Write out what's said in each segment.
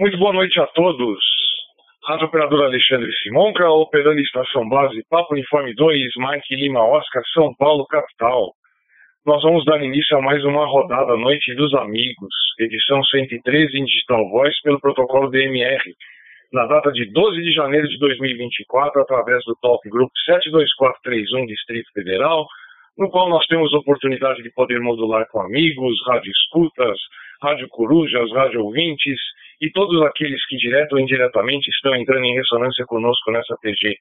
Muito boa noite a todos. Rádio Operador Alexandre Simonca, operando estação base Papo Uniforme 2, Mike Lima Oscar, São Paulo, capital. Nós vamos dar início a mais uma rodada Noite dos Amigos, edição 113 em Digital Voice pelo protocolo DMR, na data de 12 de janeiro de 2024, através do Talk Group 72431 Distrito Federal, no qual nós temos oportunidade de poder modular com amigos, rádio escutas, rádio corujas, rádio ouvintes e todos aqueles que direto ou indiretamente estão entrando em ressonância conosco nessa TG.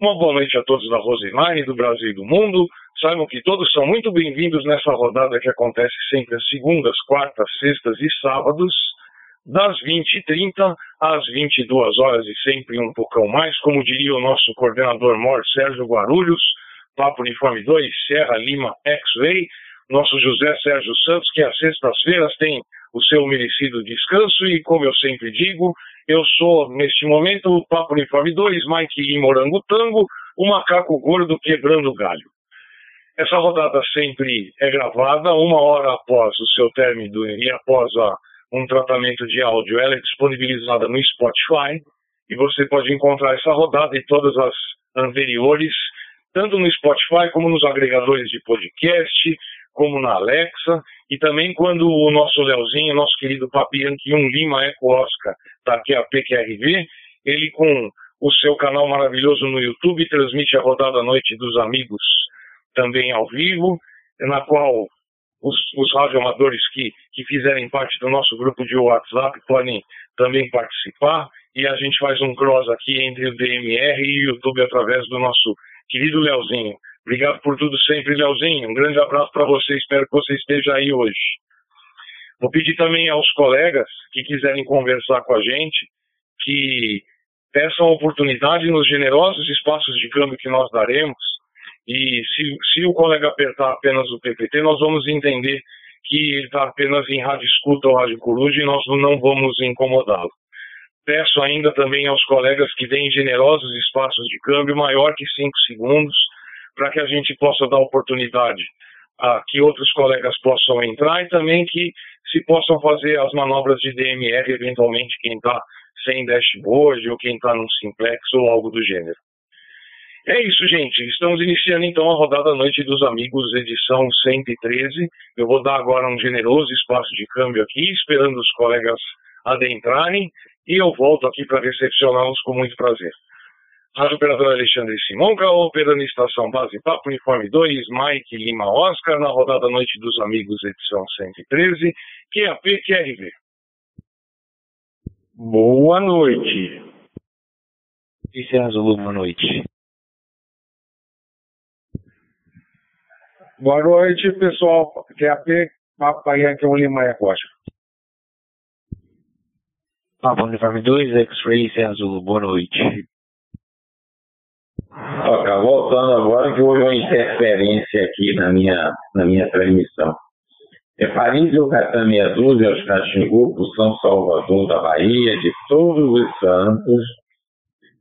Uma boa noite a todos da Rosemary, do Brasil e do mundo. Saibam que todos são muito bem-vindos nessa rodada que acontece sempre às segundas, quartas, sextas e sábados, das 20h30 às 22 horas e sempre um poucão mais, como diria o nosso coordenador mor Sérgio Guarulhos, Papo Uniforme 2, Serra Lima X-Ray, nosso José Sérgio Santos, que às sextas-feiras tem o seu merecido descanso e, como eu sempre digo, eu sou, neste momento, o Papo Uniforme 2, Mike Lima Tango, o macaco gordo quebrando galho. Essa rodada sempre é gravada, uma hora após o seu término e após a, um tratamento de áudio, ela é disponibilizada no Spotify e você pode encontrar essa rodada e todas as anteriores tanto no Spotify como nos agregadores de podcast, como na Alexa, e também quando o nosso Leozinho, nosso querido Papianque 1 Lima Eco Oscar, está aqui a PQRV, ele com o seu canal maravilhoso no YouTube transmite a rodada Noite dos Amigos também ao vivo, na qual os, os radioamadores que, que fizerem parte do nosso grupo de WhatsApp podem também participar, e a gente faz um cross aqui entre o DMR e o YouTube através do nosso querido Leozinho. Obrigado por tudo sempre, Leozinho. Um grande abraço para você. Espero que você esteja aí hoje. Vou pedir também aos colegas que quiserem conversar com a gente que peçam oportunidade nos generosos espaços de câmbio que nós daremos. E se, se o colega apertar apenas o PPT, nós vamos entender que ele está apenas em rádio escuta ou rádio coruja e nós não vamos incomodá-lo. Peço ainda também aos colegas que deem generosos espaços de câmbio maior que 5 segundos, para que a gente possa dar oportunidade a que outros colegas possam entrar e também que se possam fazer as manobras de DMR, eventualmente quem está sem dashboard ou quem está num simplex ou algo do gênero. É isso, gente. Estamos iniciando então a rodada Noite dos Amigos, edição 113. Eu vou dar agora um generoso espaço de câmbio aqui, esperando os colegas adentrarem e eu volto aqui para recepcioná-los com muito prazer. Rádio Operador Alexandre Simonca, operando estação base Papo Uniforme 2, Mike Lima Oscar, na rodada Noite dos Amigos, edição 113, QAP QRV. Boa noite. Esse é Azul, boa noite. Boa noite, pessoal. QAP, Papai Yankee Lima e Costa. Papo Uniforme 2, X-Ray, é Azul, boa noite. Ó, cara, voltando agora que houve uma interferência aqui na minha, na minha transmissão. É Paris Catame Azul, é os Caxingu, São Salvador da Bahia, de todos os santos,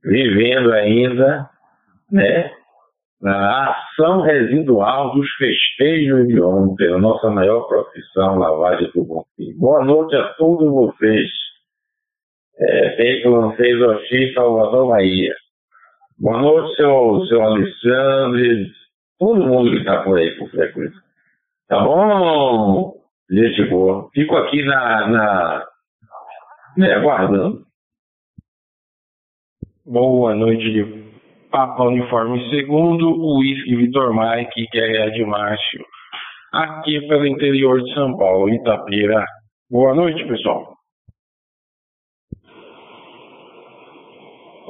vivendo ainda, né, na ação residual dos festejos de ontem, a nossa maior profissão, lavagem do Bonfim. Boa noite a todos vocês é, feito lancei Oxi, Salvador, Bahia. Boa noite, seu, seu Alexandre, todo mundo que está por aí por frequência. Tá bom, gente boa? Fico aqui na, na né, aguardando. Boa noite, Papa Uniforme Segundo, Whisky Vitor Mike, é de Márcio, aqui pelo interior de São Paulo, Itapira. Boa noite, pessoal.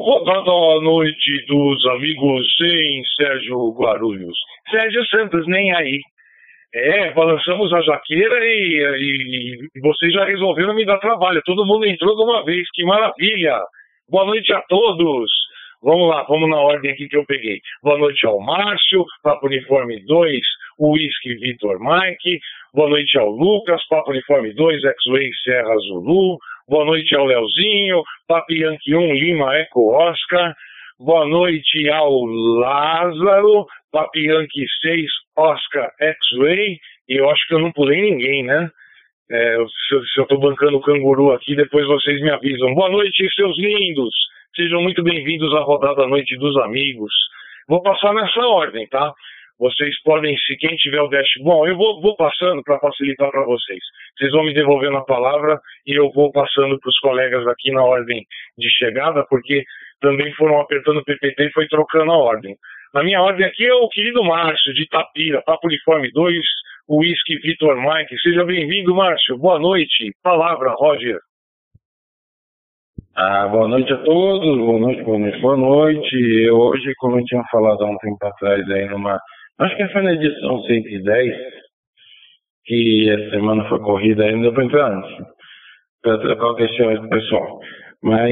Rodada à noite dos amigos sem Sérgio Guarulhos. Sérgio Santos, nem aí. É, balançamos a jaqueira e, e, e vocês já resolveram me dar trabalho. Todo mundo entrou de uma vez, que maravilha! Boa noite a todos! Vamos lá, vamos na ordem aqui que eu peguei. Boa noite ao Márcio, Papo Uniforme 2, Whisky Vitor Mike. Boa noite ao Lucas, Papo Uniforme 2, X-Way Serra Zulu. Boa noite ao Leozinho, Papi 1 Lima Eco Oscar. Boa noite ao Lázaro, Papi Yankee 6 Oscar X-Ray. E eu acho que eu não pulei ninguém, né? É, se, se eu estou bancando o canguru aqui, depois vocês me avisam. Boa noite, seus lindos! Sejam muito bem-vindos à rodada Noite dos Amigos. Vou passar nessa ordem, tá? Vocês podem, se quem tiver o dash. Bom, eu vou, vou passando para facilitar para vocês. Vocês vão me devolvendo a palavra e eu vou passando para os colegas aqui na ordem de chegada, porque também foram apertando o PPT e foi trocando a ordem. Na minha ordem aqui é o querido Márcio, de Itapira, Papo Uniforme 2, Whisky Vitor Mike. Seja bem-vindo, Márcio. Boa noite. Palavra, Roger. Ah, boa noite a todos, boa noite, boa noite, boa noite. Hoje, como eu tinha falado há um tempo atrás aí numa. Acho que foi na edição 110, que essa semana foi corrida ainda para entrar antes. Para trocar o questionamento pessoal. Mas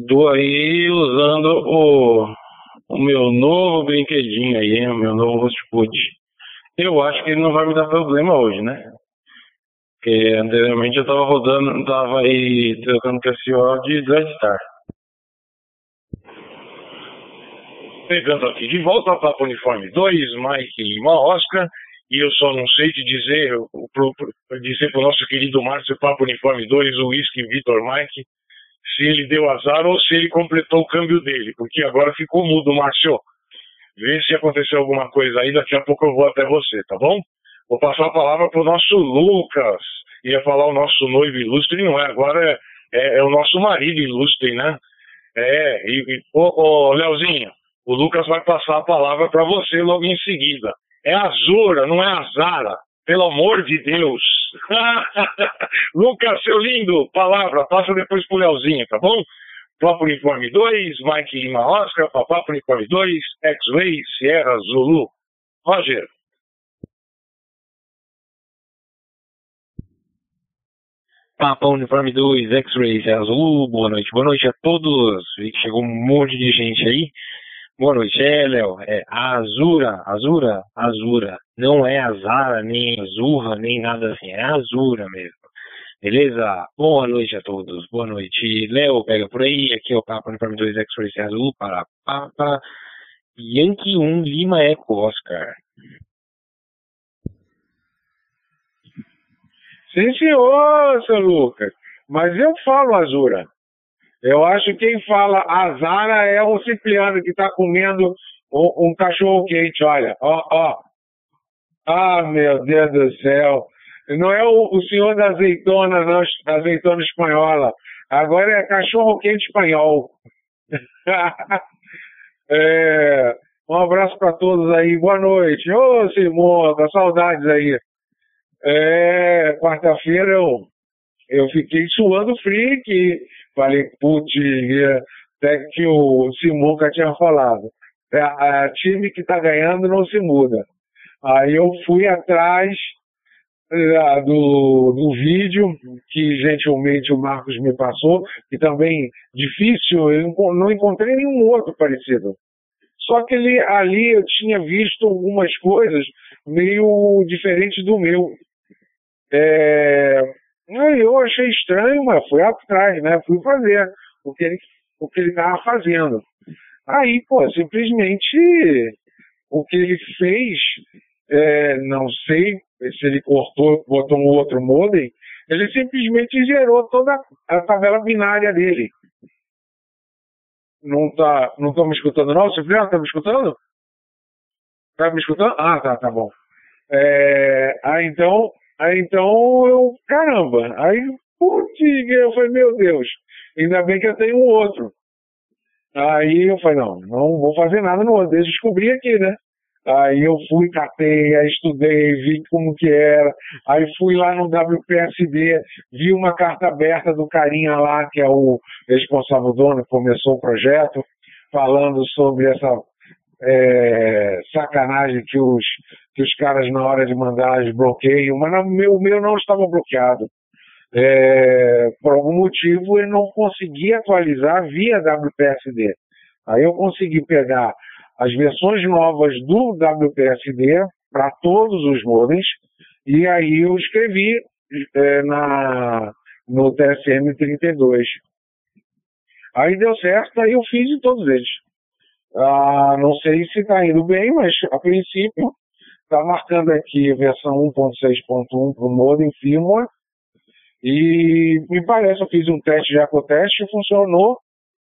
estou aí usando o, o meu novo brinquedinho aí, o meu novo Rostput. Eu acho que ele não vai me dar problema hoje, né? Porque anteriormente eu tava rodando, tava aí trocando KCO de Dreadstar. Pegando aqui de volta para o Uniforme 2, Mike uma Oscar. E eu só não sei te dizer, pro, dizer pro nosso querido Márcio Papo Uniforme 2, o Whisky Vitor Mike, se ele deu azar ou se ele completou o câmbio dele, porque agora ficou mudo, Márcio. Vê se aconteceu alguma coisa aí, daqui a pouco eu vou até você, tá bom? Vou passar a palavra pro nosso Lucas. Ia falar o nosso noivo ilustre, não é, agora é, é, é o nosso marido ilustre, né? É, e, e ô, ô, Leozinho, o Lucas vai passar a palavra para você logo em seguida. É a Zora, não é a Zara. Pelo amor de Deus. Lucas, seu lindo, palavra, passa depois pro Leozinho, tá bom? Papo Uniforme 2, Mike Lima Oscar, Papo Uniforme 2, X-Ray, Sierra Zulu. Roger. Papa Uniforme 2, X-Ray, Zulu, boa noite. Boa noite a todos. Vi que chegou um monte de gente aí. Boa noite. É, Léo, é Azura, Azura, Azura. Não é Azara, nem Azurra, nem nada assim. É Azura mesmo. Beleza? Boa noite a todos. Boa noite. Léo, pega por aí. Aqui é o Papa Uniforme 2 X-Ray Azul para Papa Yankee 1 Lima Eco Oscar. Sim, senhor, seu Lucas. Mas eu falo Azura. Eu acho que quem fala Azara é o Cipriano que está comendo um, um, cachorro quente, olha. Ó, ó. Ah, meu Deus do céu. Não é o, o senhor da azeitona, não, azeitona espanhola. Agora é cachorro quente espanhol. é, um abraço para todos aí. Boa noite. Ô, Simona, saudades aí. É, quarta-feira eu, eu fiquei suando frio que falei, putz, até que o Simuca tinha falado. É, a time que está ganhando não se muda. Aí eu fui atrás é, do, do vídeo que gentilmente o Marcos me passou, que também difícil, eu não encontrei nenhum outro parecido. Só que ele, ali eu tinha visto algumas coisas meio diferentes do meu. É, eu achei estranho, mas fui atrás, né? Fui fazer o que ele o que ele estava fazendo. Aí, pô, simplesmente o que ele fez, é, não sei se ele cortou, botou um outro modem, ele simplesmente gerou toda a tabela binária dele. Não tá, não tô me escutando não? Cipriano, tá me escutando? Tá me escutando? Ah, tá, tá bom. É, ah, então, Aí então eu, caramba, aí, putz, eu falei, meu Deus, ainda bem que eu tenho um outro. Aí eu falei, não, não vou fazer nada no outro, deixa eu descobrir aqui, né? Aí eu fui, catei, aí estudei, vi como que era. Aí fui lá no WPSD, vi uma carta aberta do carinha lá, que é o responsável dono, que começou o projeto, falando sobre essa é, sacanagem que os, que os caras na hora de mandar eles bloqueiam, mas o meu, meu não estava bloqueado. É, por algum motivo ele não conseguia atualizar via WPSD. Aí eu consegui pegar as versões novas do WPSD para todos os modems e aí eu escrevi é, na, no TSM 32. Aí deu certo, aí eu fiz em todos eles. Ah, não sei se está indo bem, mas a princípio está marcando aqui a versão 1.6.1 para o modem firmware E me parece, eu fiz um teste já com o teste, funcionou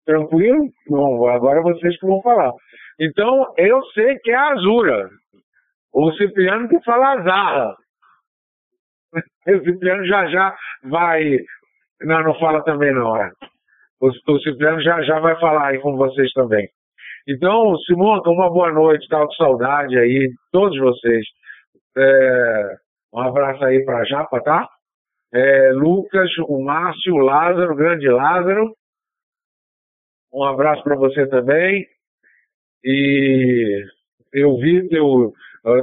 tranquilo. Bom, agora vocês que vão falar. Então, eu sei que é a Azura. O Cipriano que fala Azarra. O Cipriano já já vai. Não, não fala também não, é. O Cipriano já já vai falar aí com vocês também. Então, Simonca, uma boa noite, tal com saudade aí, todos vocês. É, um abraço aí pra Japa, tá? É, Lucas, o Márcio, o Lázaro, o grande Lázaro. Um abraço para você também. E eu vi teu,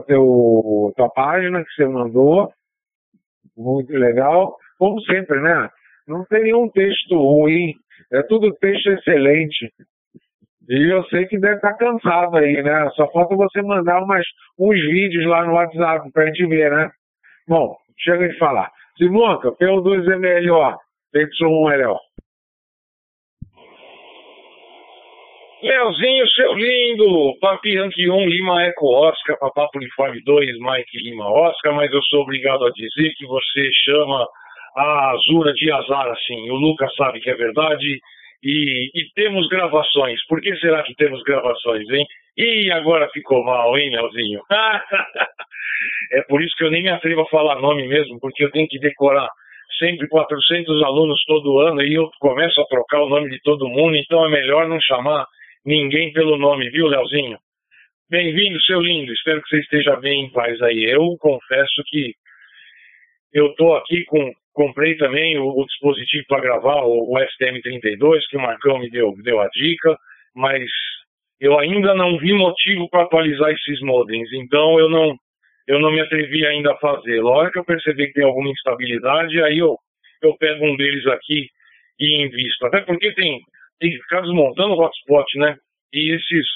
teu, tua página que você mandou. Muito legal. Como sempre, né? Não tem nenhum texto ruim. É tudo texto excelente. E eu sei que deve estar cansado aí, né? Só falta você mandar umas, uns vídeos lá no WhatsApp pra gente ver, né? Bom, chega de falar. Simonca, PO2 é melhor, PY1 é melhor. Leozinho, seu lindo, Papi Yankee 1, Lima Eco Oscar, Papapo Uniforme 2, Mike Lima Oscar, mas eu sou obrigado a dizer que você chama a Azura de azar assim. O Lucas sabe que é verdade e, e temos gravações. Por que será que temos gravações, hein? E agora ficou mal, hein, Leozinho? é por isso que eu nem me atrevo a falar nome mesmo, porque eu tenho que decorar sempre 400 alunos todo ano e eu começo a trocar o nome de todo mundo, então é melhor não chamar ninguém pelo nome, viu, Leozinho? Bem-vindo, seu lindo. Espero que você esteja bem em paz aí. Eu confesso que eu estou aqui com. Comprei também o, o dispositivo para gravar, o, o, STM32, que o Marcão me deu, deu a dica, mas eu ainda não vi motivo para atualizar esses modems, então eu não, eu não me atrevi ainda a fazer. Logo que eu perceber que tem alguma instabilidade, aí eu, eu pego um deles aqui e invisto. Até porque tem, tem que ficar desmontando o hotspot, né? E esses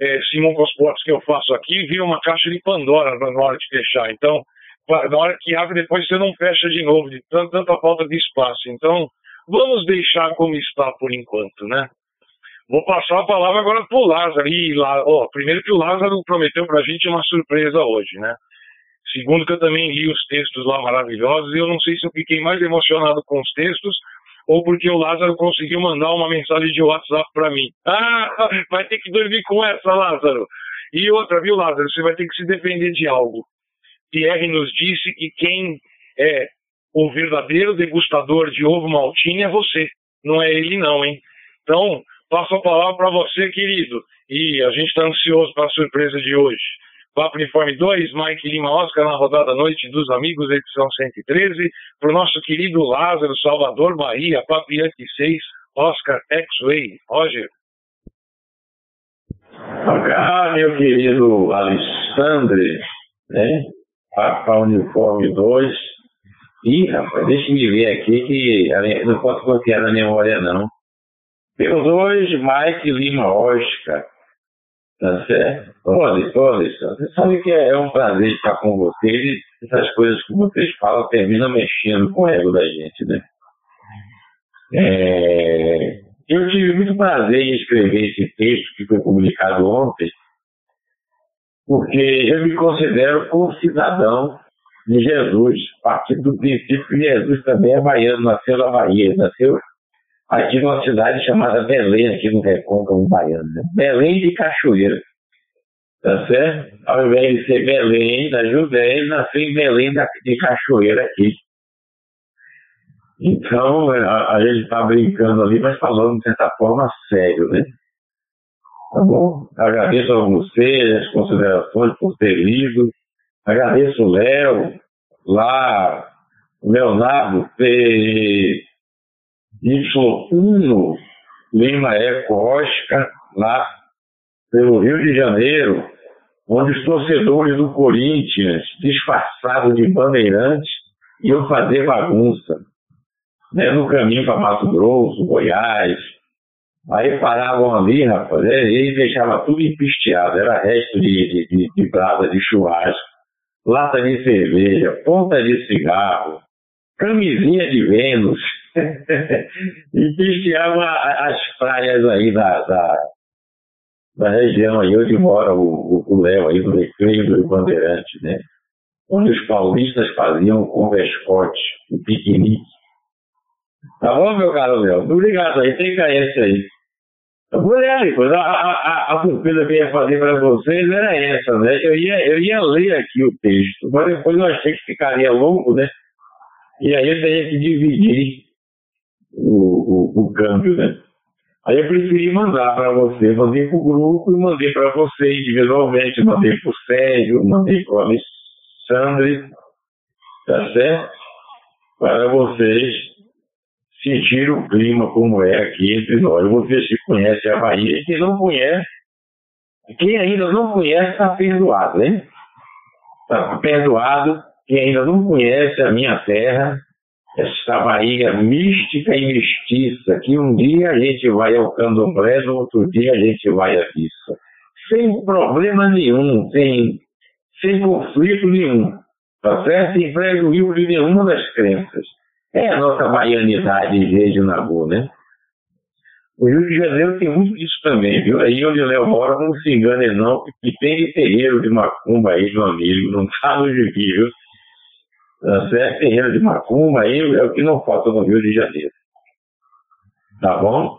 é, Simon Hotspots que eu faço aqui vira uma caixa de Pandora na hora de fechar. Então, na hora que abre, depois você não fecha de novo, de tanta, falta de espaço. Então, vamos deixar como está por enquanto, né? Vou passar a palavra agora para o Lázaro. E, lá, ó, primeiro que o Lázaro prometeu para a gente uma surpresa hoje, né? Segundo que eu também li os textos lá maravilhosos e eu não sei se eu fiquei mais emocionado com os textos ou porque o Lázaro conseguiu mandar uma mensagem de WhatsApp para mim. Ah, vai ter que dormir com essa, Lázaro. E outra, viu, Lázaro? Você vai ter que se defender de algo. Pierre nos disse que quem é o verdadeiro degustador de ovo maltine é você, não é ele não, hein? Então, passo a palavra para você, querido. E a gente está ansioso para a surpresa de hoje. Papo Uniforme 2, Mike Lima Oscar na rodada Noite dos Amigos, edição 113, para o nosso querido Lázaro, Salvador Bahia, Papo Yankee 6, Oscar X-Way. Roger. Ah, meu querido Alexandre, né? Papa Uniforme 2. Ih, rapaz, deixa me ver aqui que não posso confiar na memória, não. Pelos dois, Mike Lima Oscar. Tá certo? Olha, olha, você sabe que é um prazer estar com vocês. Essas coisas que vocês falam terminam mexendo com o ego da gente, né? É, eu tive muito prazer em escrever esse texto que foi publicado ontem, porque eu me considero um cidadão de Jesus, partindo do princípio que Jesus também é baiano, nasceu na Bahia, nasceu aqui numa cidade chamada Belém, aqui no Recôncavo Baiano. Né? Belém de Cachoeira. Tá certo? Ao invés de ser Belém, da Judéia, ele nasceu em Belém de Cachoeira aqui. Então, a, a gente está brincando ali, mas falando de certa forma sério, né? Tá bom? Agradeço a você as considerações por ter lido. Agradeço o Léo, lá, o Leonardo, ter Y1 Lima Eco Oscar, lá pelo Rio de Janeiro, onde os torcedores do Corinthians, disfarçados de bandeirantes, iam fazer bagunça. Né, no caminho para Mato Grosso, Goiás. Aí paravam ali, rapaz, né, e deixava tudo empisteado, era resto de, de, de, brasa de churrasco, lata de cerveja, ponta de cigarro, camisinha de Vênus, e pisteava as praias aí da, da, da região aí onde mora o Léo aí do Recreio do Bandeirante, né? Onde os paulistas faziam com vescote, o piquenique Tá bom, meu caro Léo? Obrigado aí, tem esse aí. Mulher, a, a, a surpresa que eu ia fazer para vocês era essa, né? Eu ia, eu ia ler aqui o texto, mas depois eu achei que ficaria longo, né? E aí eu teria que dividir o, o, o câmbio, né? Aí eu preferi mandar para você, mandei para o grupo e mandei para vocês individualmente, mandei para o Sérgio, mandei para o Alexandre, tá certo? Para vocês sentir o clima como é aqui entre nós. Você se conhece a Bahia. Quem não conhece, quem ainda não conhece está perdoado, né? Está perdoado. Quem ainda não conhece a minha terra, esta Bahia mística e mestiça, que um dia a gente vai ao candomblé, no outro dia a gente vai à missa. Sem problema nenhum, sem, sem conflito nenhum, tá certo? Sem prejuízo de nenhuma das crenças. É a nossa baianidade regional, né? O Rio de Janeiro tem muito disso também, viu? Aí onde o Léo mora, não se engane não, que tem terreiro de macumba aí, meu amigo, não tá no gibi, viu? Tá certo? Terreiro de macumba aí é o que não falta no Rio de Janeiro. Tá bom?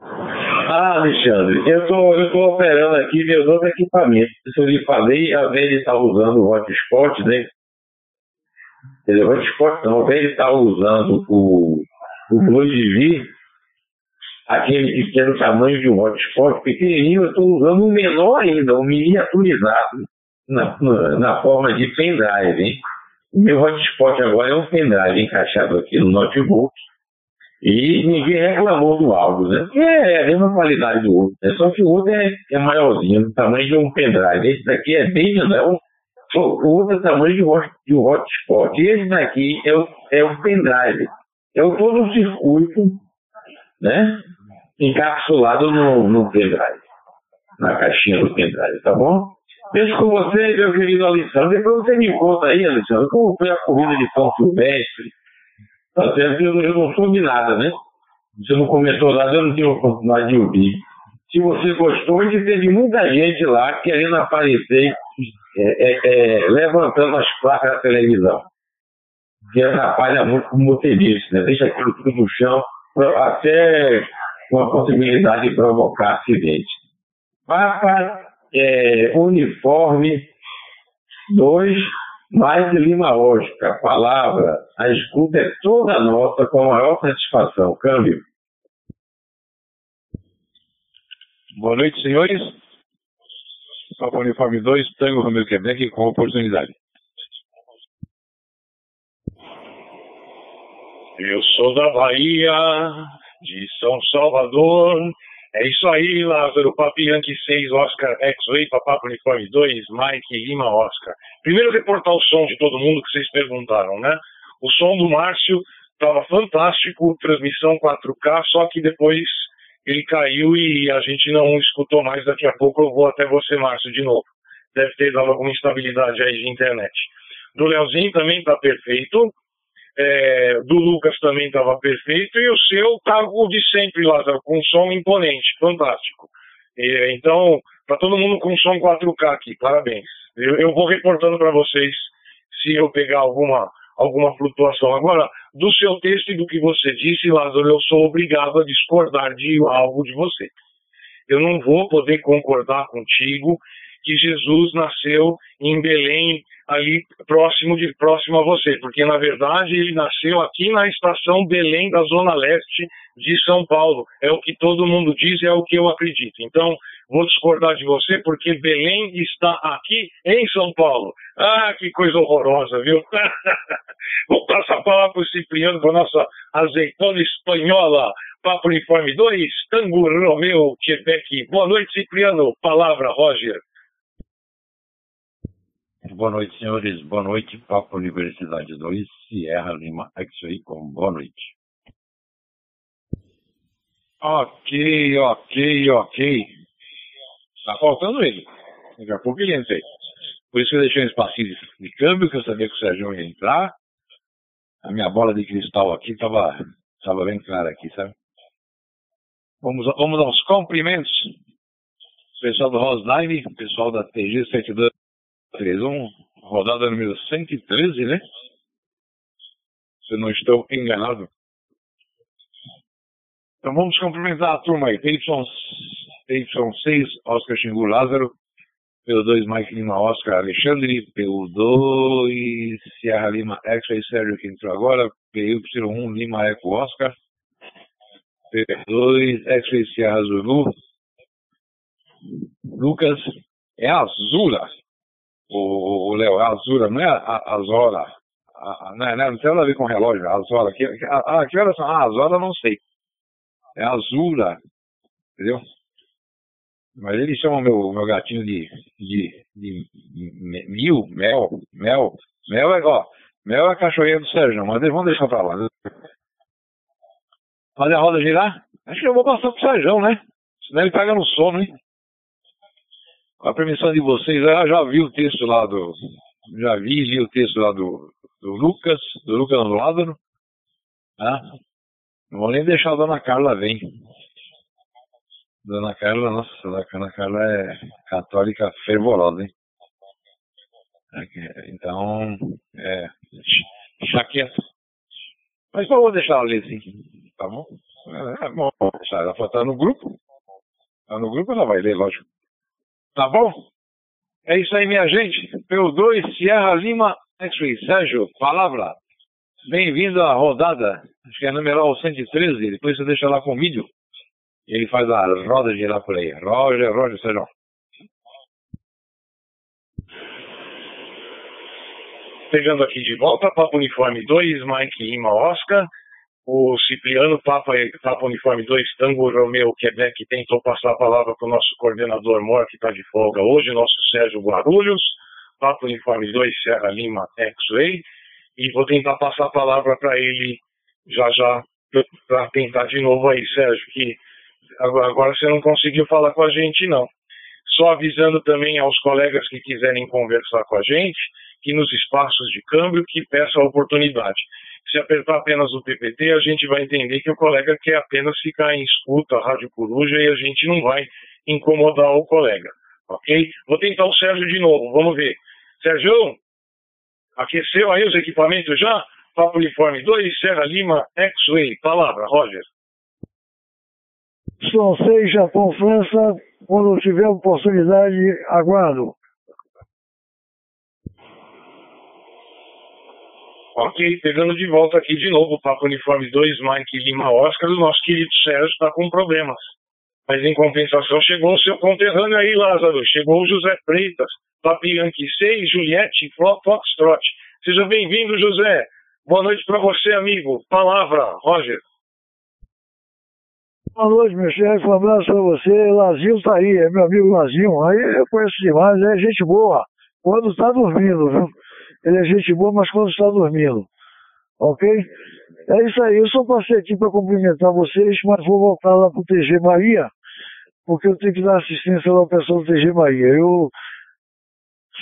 Ah, Alexandre, eu tô, eu tô operando aqui meus outros equipamentos. Se eu lhe falei, invés de estar usando o hotspot, né? O não, ao invés de estar usando o, o Blue TV, aquele pequeno tamanho de um hotspot pequenininho, eu estou usando um menor ainda, um miniaturizado, na, na, na forma de pendrive. Hein? O meu hotspot agora é um pendrive encaixado aqui no notebook. E ninguém reclamou do áudio, né? É, é a mesma qualidade do outro. Né? Só que o outro é, é maiorzinho, do tamanho de um pendrive. Esse daqui é bem menor, usa o tamanho de, hot, de hotspot. E esse daqui é o, é pendrive. É o todo o circuito, né? Encapsulado no, no pendrive. Na caixinha do pendrive, tá bom? Beijo com você, meu querido Alessandro. Depois você me conta aí, Alessandro, como foi a corrida de São Silvestre. Tá certo? Eu, eu não soube nada, né? Você não comentou nada, eu não tive oportunidade de ouvir. Se você gostou, e teve muita gente lá querendo aparecer é, é, é, levantando as placas da televisão. Que atrapalha muito o motorista, né? deixa aquilo tudo no chão, até com a possibilidade de provocar acidente. Papa é, uniforme 2, mais de Lima Oscar. Palavra, a escuta é toda nossa, com a maior satisfação. Câmbio. Boa noite, senhores. Papa Uniforme 2, Tango Romeo Quebec com oportunidade. Eu sou da Bahia, de São Salvador. É isso aí, Lázaro. Papi Yankee 6, Oscar X-Ray, Papapo Uniforme 2, Mike Lima Oscar. Primeiro reportar o som de todo mundo que vocês perguntaram, né? O som do Márcio estava fantástico, transmissão 4K, só que depois ele caiu e a gente não escutou mais. Daqui a pouco eu vou até você, Márcio, de novo. Deve ter dado alguma instabilidade aí de internet. Do Leozinho também está perfeito. É, do Lucas também estava perfeito. E o seu tá o de sempre, Lázaro, com som imponente, fantástico. E, então, para todo mundo com som 4K aqui, parabéns. Eu, eu vou reportando para vocês se eu pegar alguma alguma flutuação. Agora, do seu texto e do que você disse, Lázaro, eu sou obrigado a discordar de algo de você. Eu não vou poder concordar contigo que Jesus nasceu em Belém, ali próximo de próximo a você, porque na verdade ele nasceu aqui na estação Belém da Zona Leste de São Paulo. É o que todo mundo diz, é o que eu acredito. Então, vou discordar de você porque Belém está aqui em São Paulo. Ah, que coisa horrorosa, viu? vou passar a palavra para o Cipriano, para a nossa azeitona espanhola. Papo Uniforme 2, Tango Romeu, Quebec. Boa noite, Cipriano. Palavra, Roger. Boa noite, senhores. Boa noite, Papo Universidade 2, Sierra Lima X-Ray com boa noite. Ok, ok, ok. Tá faltando ele. Daqui a pouco ele entra aí. Por isso que eu deixei um espacinho de, câmbio, que eu sabia que o Sérgio ia entrar. A minha bola de cristal aqui estava tava bem clara aqui, sabe? Vamos, vamos aos cumprimentos. Pessoal do Rosline, pessoal da TG 7231, rodada número 113, né? se não estou enganado. Então vamos cumprimentar a turma aí. PY, PY6, Oscar Xingu Lázaro. PO2, Mike Lima Oscar Alexandre. PO2, Sierra Lima X-Ray Sérgio que entrou agora. PY1 Lima Eco Oscar. PO2, X-Ray Sierra Zulu. Lucas, é Azura. O Léo, é Azura, não é a Azora. A, não, é, não, tem nada a ver com relógio, a Azora. Que, a, a, que horas são? Ah, Azora não sei. É Azura. Entendeu? Mas eles chamam meu, meu gatinho de, de, de mil, mel, mel. Mel é, mel é a cachoeira do Sérgio, mas vamos deixar pra lá. Fazer a roda girar? Acho que eu vou passar pro Sérgio, né? Senão ele pega no sono, hein? a permissão de vocês, eu já vi o texto lá do. Já vi, li o texto lá do, do Lucas, do Lucas do Lázaro. Tá? Não vou nem deixar a dona Carla vir. Dona Carla, nossa, dona Carla é católica fervorosa, hein? Então, é. Chaqueta. Mas só vou deixar ela ler assim, tá bom? É, é bom ela estar no grupo. Tá no grupo ela vai ler, lógico. Tá bom? É isso aí, minha gente. PU2, Sierra Lima, X-Ray. Sérgio, palavra. Bem-vindo à rodada. Acho que é numeral 113. Depois você deixa lá com o vídeo. Ele faz a roda de lá por aí. Roger, Roger, Sérgio. Pegando aqui de volta, Papo Uniforme 2, Mike Lima Oscar o Cipriano Papa, Papa Uniforme 2, Tango Romeu Quebec, tentou passar a palavra para o nosso coordenador Mor, que está de folga hoje, nosso Sérgio Guarulhos, Papa Uniforme 2, Serra Lima X-Ray, e vou tentar passar a palavra para ele já já, para tentar de novo aí, Sérgio, que agora você não conseguiu falar com a gente não. Só avisando também aos colegas que quiserem conversar com a gente, que nos espaços de câmbio, que peça a oportunidade. Se apertar apenas o PPT, a gente vai entender que o colega quer apenas ficar em escuta, Rádio Coruja, e a gente não vai incomodar o colega. Ok? Vou tentar o Sérgio de novo, vamos ver. Sérgio, aqueceu aí os equipamentos já? Papo Uniforme 2, Serra Lima, X-Way. Palavra, Roger. Seis, Japão, França. Quando tiver oportunidade, aguardo. Ok, pegando de volta aqui de novo o Papo Uniforme 2, Mike Lima Oscar, o nosso querido Sérgio está com problemas. Mas em compensação chegou o seu conterrâneo aí, Lázaro. Chegou o José Freitas, Papi Yankee 6, Juliette, Foxtrot. Seja bem-vindo, José. Boa noite para você, amigo. Palavra, Roger. Boa noite, meu chefe. Um abraço para você. Lazinho tá aí, é meu amigo Lazinho. Aí eu conheço demais, é gente boa. Quando está dormindo, viu? Ele é gente boa, mas quando está dormindo. Ok? É isso aí. Eu só passei aqui para cumprimentar vocês, mas vou voltar lá para o TG Maria, porque eu tenho que dar assistência lá ao pessoal do TG Maria. Eu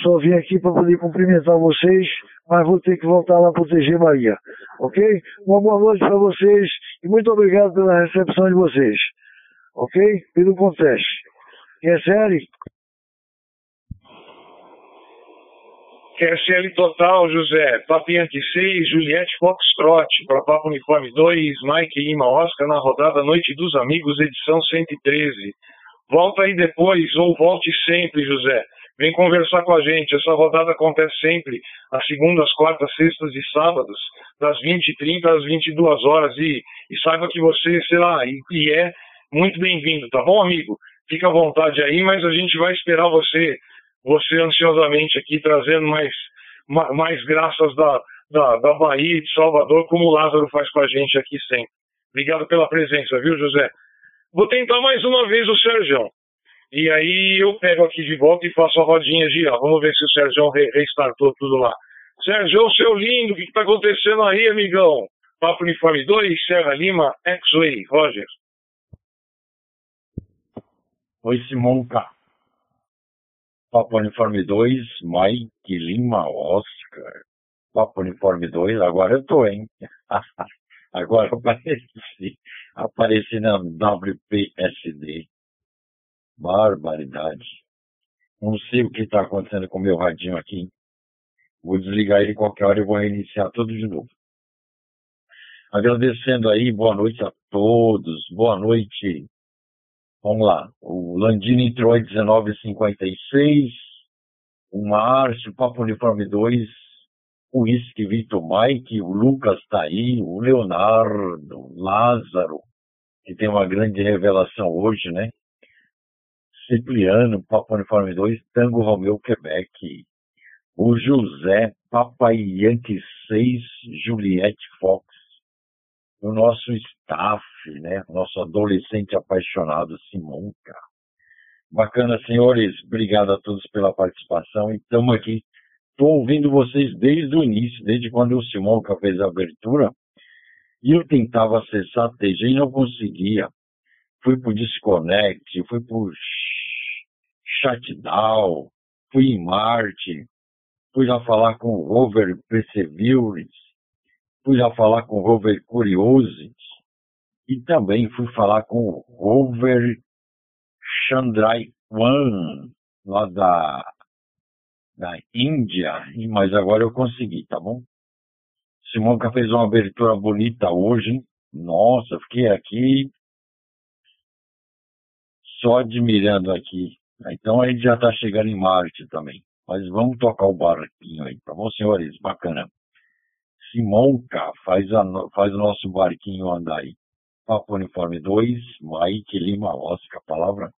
só vim aqui para poder cumprimentar vocês, mas vou ter que voltar lá TG Maria. Ok? Uma boa noite para vocês e muito obrigado pela recepção de vocês. Ok? Pelo conteste. Série? QSL total, José. Papiante 6, Juliette Foxtrot, para Papo Uniforme 2, Mike Lima Oscar na rodada Noite dos Amigos, edição 113. Volta aí depois, ou volte sempre, José. Vem conversar com a gente. Essa rodada acontece sempre, às segundas, quartas, sextas e sábados, das 20h30 às 22 horas. E, e saiba que você será e, e é muito bem-vindo, tá bom, amigo? Fica à vontade aí, mas a gente vai esperar você você ansiosamente aqui trazendo mais, mais graças da, da, da Bahia e de Salvador, como o Lázaro faz com a gente aqui sempre. Obrigado pela presença, viu, José? Vou tentar mais uma vez o Sérgio. E aí eu pego aqui de volta e faço a rodinha girar. Vamos ver se o Sérgio re restartou tudo lá. Sérgio, seu lindo, o que está acontecendo aí, amigão? Papo Uniforme 2, Serra Lima, X-Way, Roger. Oi, Simonca. Papo Uniforme 2, Mike Lima Oscar. Papo Uniforme 2, agora eu tô, hein? agora eu apareci. Apareci na WPSD. Barbaridade. Não sei o que está acontecendo com o meu radinho aqui. Vou desligar ele qualquer hora e vou reiniciar tudo de novo. Agradecendo aí, boa noite a todos, boa noite. Vamos lá, o Landini Troy 1956, o Márcio, Papo Uniforme 2, o Whisky Vitor Mike, o Lucas tá aí, o Leonardo, Lázaro, que tem uma grande revelação hoje, né? Cipriano, Papo Uniforme 2, Tango Romeu, Quebec, o José, Papai Yankee 6, Juliette Fox, o nosso staff, né? Nosso adolescente apaixonado, Simão, cara. Bacana, senhores. Obrigado a todos pela participação. E estamos aqui. Estou ouvindo vocês desde o início, desde quando o Simão fez a abertura. E eu tentava acessar a TG e não conseguia. Fui para o Disconnect, fui para Chatdown, fui em Marte, fui lá falar com o Rover Perseverance, fui lá falar com o Rover Curiosity e também fui falar com o Rover Chandrai One, lá da, da Índia, mas agora eu consegui, tá bom? Simonca fez uma abertura bonita hoje, hein? Nossa, fiquei aqui só admirando aqui. Então a gente já está chegando em Marte também. Mas vamos tocar o barquinho aí, tá bom, senhores? Bacana. Simonca faz, a, faz o nosso barquinho andar aí. Papo Uniforme 2, Mike Lima Oscar, palavra.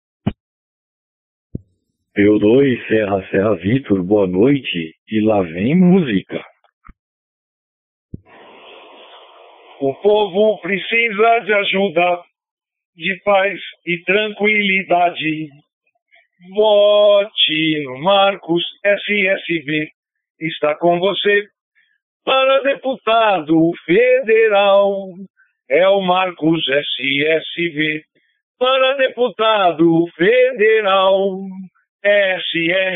P2, Serra Serra Vitor, boa noite. E lá vem música. O povo precisa de ajuda, de paz e tranquilidade. Vote Marcos SSV. Está com você para deputado federal. É o Marcos SSV. Para deputado federal. SSV.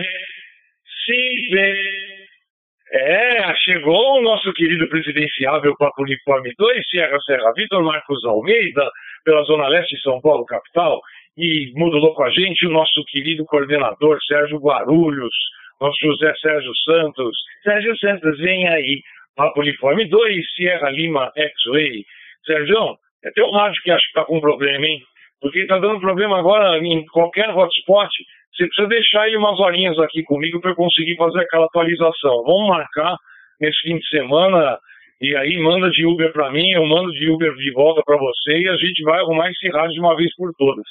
É, chegou o nosso querido presidenciável Papo Uniforme 2, Sierra Serra Vitor Marcos Almeida, pela Zona Leste de São Paulo, capital, e modulou com a gente o nosso querido coordenador Sérgio Guarulhos, nosso José Sérgio Santos. Sérgio Santos, vem aí. Papo Uniforme 2, Sierra Lima X-Way. Sérgio, é teu rádio que acho que tá com problema, hein? Porque tá dando problema agora em qualquer hotspot. Você precisa deixar ele umas horinhas aqui comigo para eu conseguir fazer aquela atualização. Vamos marcar nesse fim de semana e aí manda de Uber para mim, eu mando de Uber de volta para você e a gente vai arrumar esse rádio de uma vez por todas.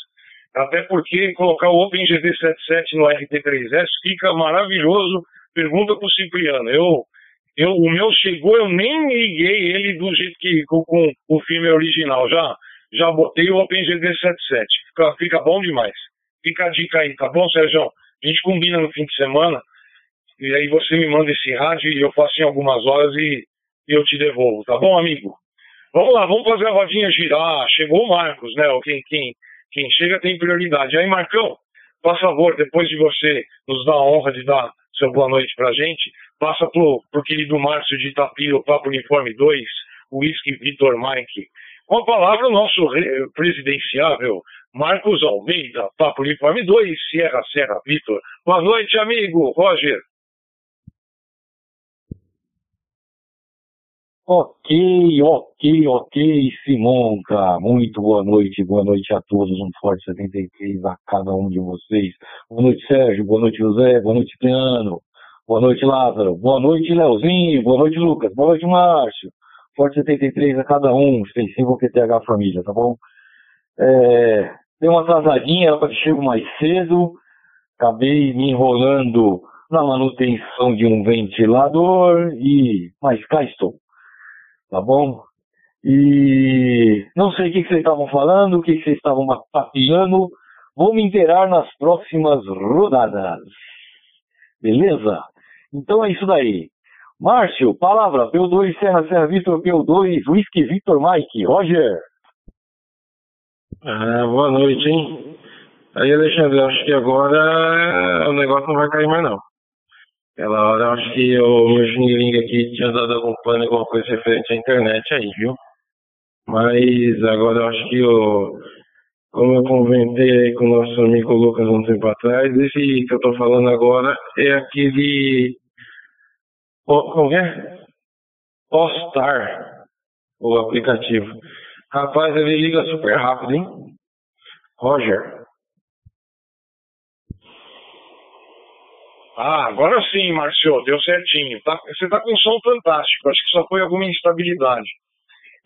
Até porque colocar o OpenGD77 no RT3S fica maravilhoso. Pergunta para o Cipriano. Eu, eu, o meu chegou, eu nem liguei ele do jeito que com, com o filme original. Já, já botei o OpenGD77. Fica, fica bom demais. Fica a dica aí, tá bom, Sérgio? A gente combina no fim de semana e aí você me manda esse rádio e eu faço em algumas horas e, e eu te devolvo, tá bom, amigo? Vamos lá, vamos fazer a rodinha girar. Chegou o Marcos, né? Quem, quem, quem chega tem prioridade. Aí, Marcão, por favor, depois de você nos dar a honra de dar seu boa noite pra gente, passa pro, pro querido Márcio de Itapira, o Papo Uniforme 2, o Whisky Vitor Mike. Com a palavra, o nosso presidenciável Marcos Almeida, Papo Uniforme 2, Sierra Serra Vitor. Boa noite, amigo Roger. Ok, ok, ok, Simonca. Muito boa noite, boa noite a todos. Um forte 73 a cada um de vocês. Boa noite, Sérgio. Boa noite, José. Boa noite, Piano. Boa noite, Lázaro. Boa noite, Leozinho. Boa noite, Lucas. Boa noite, Márcio. Forte 73 a cada um. Extensivo QTH Família, tá bom? É, Dei uma atrasadinha, que chego mais cedo. Acabei me enrolando na manutenção de um ventilador e mas cá estou. Tá bom? E não sei o que, que vocês estavam falando, o que, que vocês estavam papiando. Vou me inteirar nas próximas rodadas. Beleza? Então é isso daí. Márcio, palavra, P2 Serra Serra Vitor, P2 Whisky Vitor Mike, Roger. Ah, boa noite, hein? Aí, Alexandre, acho que agora o negócio não vai cair mais, não. Aquela hora, acho que o meu Juniling aqui tinha dado algum plano, alguma coisa referente à internet aí, viu? Mas agora acho que o. Como eu comentei aí com o nosso amigo Lucas um tempo atrás, esse que eu tô falando agora é aquele. Como é? All-Star o aplicativo. Rapaz, ele liga super rápido, hein? Roger. Ah, agora sim, Marcio, deu certinho. Tá, você está com um som fantástico, acho que só foi alguma instabilidade.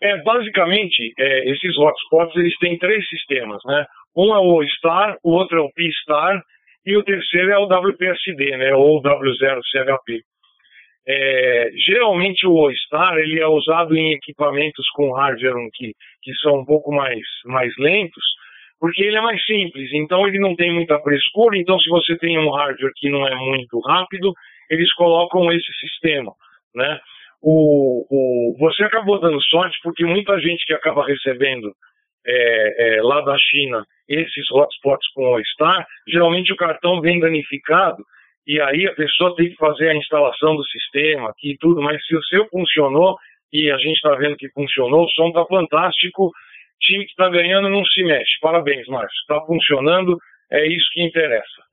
É, basicamente, é, esses hotspots eles têm três sistemas, né? Um é o Star, o outro é o P-Star e o terceiro é o WPSD, né? Ou W0CHP. É, geralmente o Star ele é usado em equipamentos com hardware que, que são um pouco mais, mais lentos, porque ele é mais simples, então ele não tem muita frescura, então se você tem um hardware que não é muito rápido, eles colocam esse sistema, né? O, o, você acabou dando sorte porque muita gente que acaba recebendo é, é, lá da China esses hotspots com o Star, geralmente o cartão vem danificado e aí a pessoa tem que fazer a instalação do sistema aqui e tudo, mas se o seu funcionou e a gente está vendo que funcionou, o som está fantástico, time que está ganhando não se mexe. Parabéns, Márcio. Está funcionando, é isso que interessa.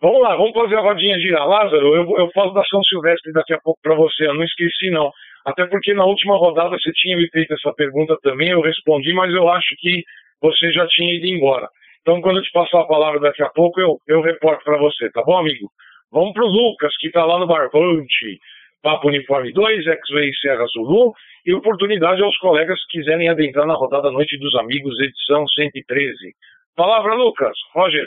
Vamos lá, vamos fazer a rodinha girar. Lázaro, eu, eu falo da São Silvestre daqui a pouco para você, eu não esqueci não. Até porque na última rodada você tinha me feito essa pergunta também, eu respondi, mas eu acho que você já tinha ido embora. Então, quando eu te passar a palavra daqui a pouco, eu, eu reporto para você, tá bom, amigo? Vamos pro Lucas, que está lá no Barbante. Papo Uniforme 2, X-Ray Serra Zulu, e oportunidade aos colegas que quiserem adentrar na rodada Noite dos Amigos, edição 113. Palavra, Lucas. Roger.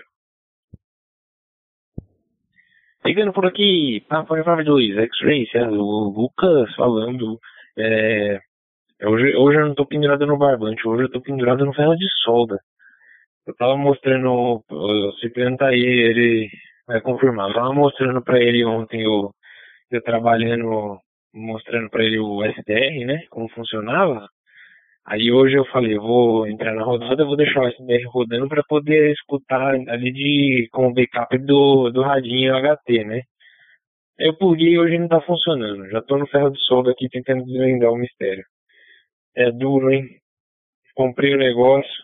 Chegando por aqui, Papo Uniforme 2, X-Ray Serra Zulu, Lucas falando. É, hoje, hoje eu não estou pendurado no barbante, hoje eu estou pendurado no ferro de solda. Eu tava mostrando, o Cipriano tá aí, ele vai confirmar. Eu tava mostrando para ele ontem o eu trabalhando, mostrando para ele o SDR, né, como funcionava. Aí hoje eu falei, vou entrar na rodada, vou deixar o SDR rodando para poder escutar ali de com o backup do, do radinho HT, né. Eu pluguei hoje não tá funcionando. Já tô no ferro de solda aqui tentando desvendar o mistério. É duro, hein? Comprei o negócio,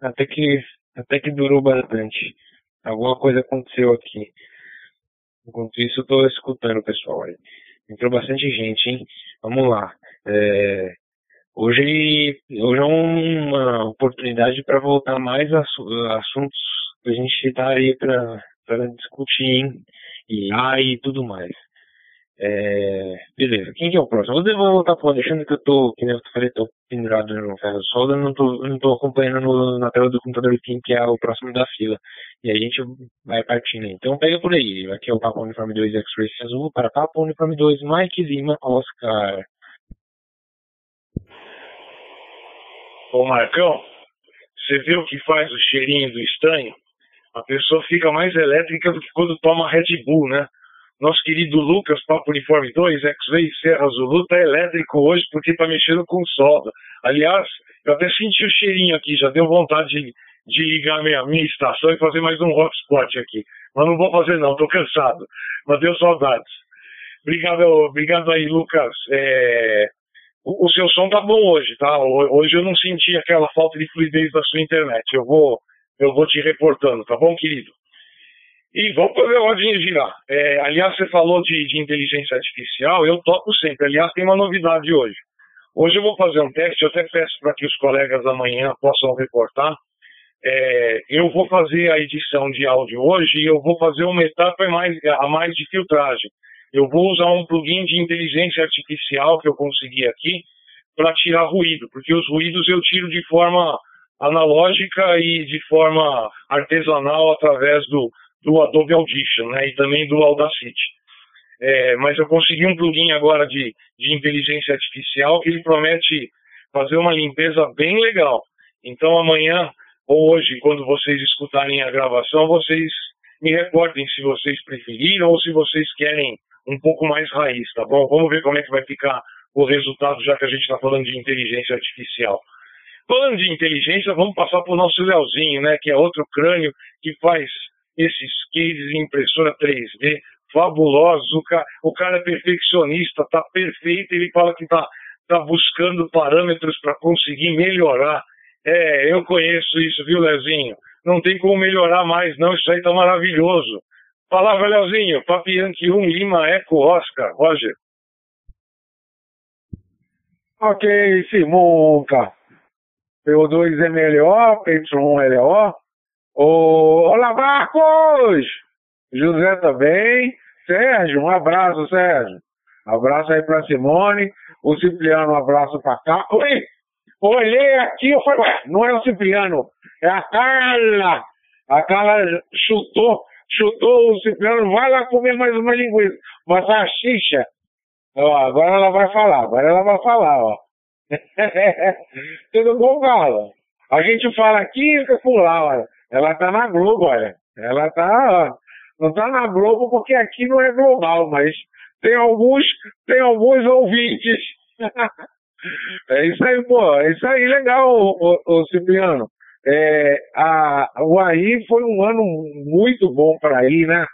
até que até que durou bastante. Alguma coisa aconteceu aqui. Enquanto isso, eu escutando o pessoal aí. Entrou bastante gente, hein? Vamos lá. É, hoje, hoje é uma oportunidade para voltar mais a assuntos que a gente tá aí para discutir, hein? E aí tudo mais. É, beleza, quem que é o próximo? Eu vou voltar pro Alexandre que eu tô, que nem eu falei, tô pendurado no ferro solda, não tô, não tô acompanhando no, na tela do computador quem que é o próximo da fila. E a gente vai partindo. Então pega por aí. Aqui é o Papo Uniforme 2 X-Ray Azul para Papo Uniforme 2 Mike Lima Oscar. Ô Marcão, você viu o que faz o cheirinho do estanho? A pessoa fica mais elétrica do que quando toma Red Bull, né? Nosso querido Lucas, Papo Uniforme 2, X-Ray Serra Zulu, tá elétrico hoje porque tá mexendo com solda. Aliás, eu até senti o cheirinho aqui, já deu vontade de, de ligar a minha, minha estação e fazer mais um hotspot aqui. Mas não vou fazer não, tô cansado. Mas deu saudades. Obrigado, obrigado aí, Lucas. É... O, o, seu som tá bom hoje, tá? Hoje eu não senti aquela falta de fluidez da sua internet. Eu vou, eu vou te reportando, tá bom, querido? E vamos fazer rodinha girar. É, aliás, você falou de, de, inteligência artificial, eu toco sempre. Aliás, tem uma novidade hoje. Hoje eu vou fazer um teste, eu até peço para que os colegas amanhã possam reportar. É, eu vou fazer a edição de áudio hoje e eu vou fazer uma etapa mais, a mais de filtragem. Eu vou usar um plugin de inteligência artificial que eu consegui aqui para tirar ruído, porque os ruídos eu tiro de forma analógica e de forma artesanal através do, do Adobe Audition né, e também do Audacity. É, mas eu consegui um plugin agora de, de inteligência artificial que ele promete fazer uma limpeza bem legal. Então amanhã ou hoje, quando vocês escutarem a gravação, vocês me recordem se vocês preferiram ou se vocês querem um pouco mais raiz, tá bom? Vamos ver como é que vai ficar o resultado, já que a gente está falando de inteligência artificial. Falando de inteligência, vamos passar para o nosso Leozinho, né? Que é outro crânio que faz esses cases em impressora 3D fabulosos. O cara, o cara é perfeccionista, tá perfeito. Ele fala que tá, tá buscando parâmetros para conseguir melhorar. É, eu conheço isso, viu, Leozinho? Não tem como melhorar mais, não. Isso aí tá maravilhoso. Palavra, Leozinho. Papianque 1, Lima, Eco, Oscar. Roger. Ok, Simonca. P2MLO, PY1LO. Olá, Marcos! José também. Sérgio, um abraço, Sérgio. Abraço aí pra Simone. O Cipriano, um abraço pra cá. Oi! Olhei aqui, eu falei, ué, não é o Cipriano, é a Carla. A Carla chutou, chutou o Cipriano, vai lá comer mais uma linguiça, uma salsicha. Ó, agora ela vai falar, agora ela vai falar, ó. Tudo bom, Carla? A gente fala aqui e fica por lá, olha. Ela tá na Globo, olha. Ela tá, não tá na Globo porque aqui não é global, mas tem alguns, tem alguns ouvintes. é isso aí, pô. É isso aí, legal, o Cipriano. É, a, o AI foi um ano muito bom para aí, né?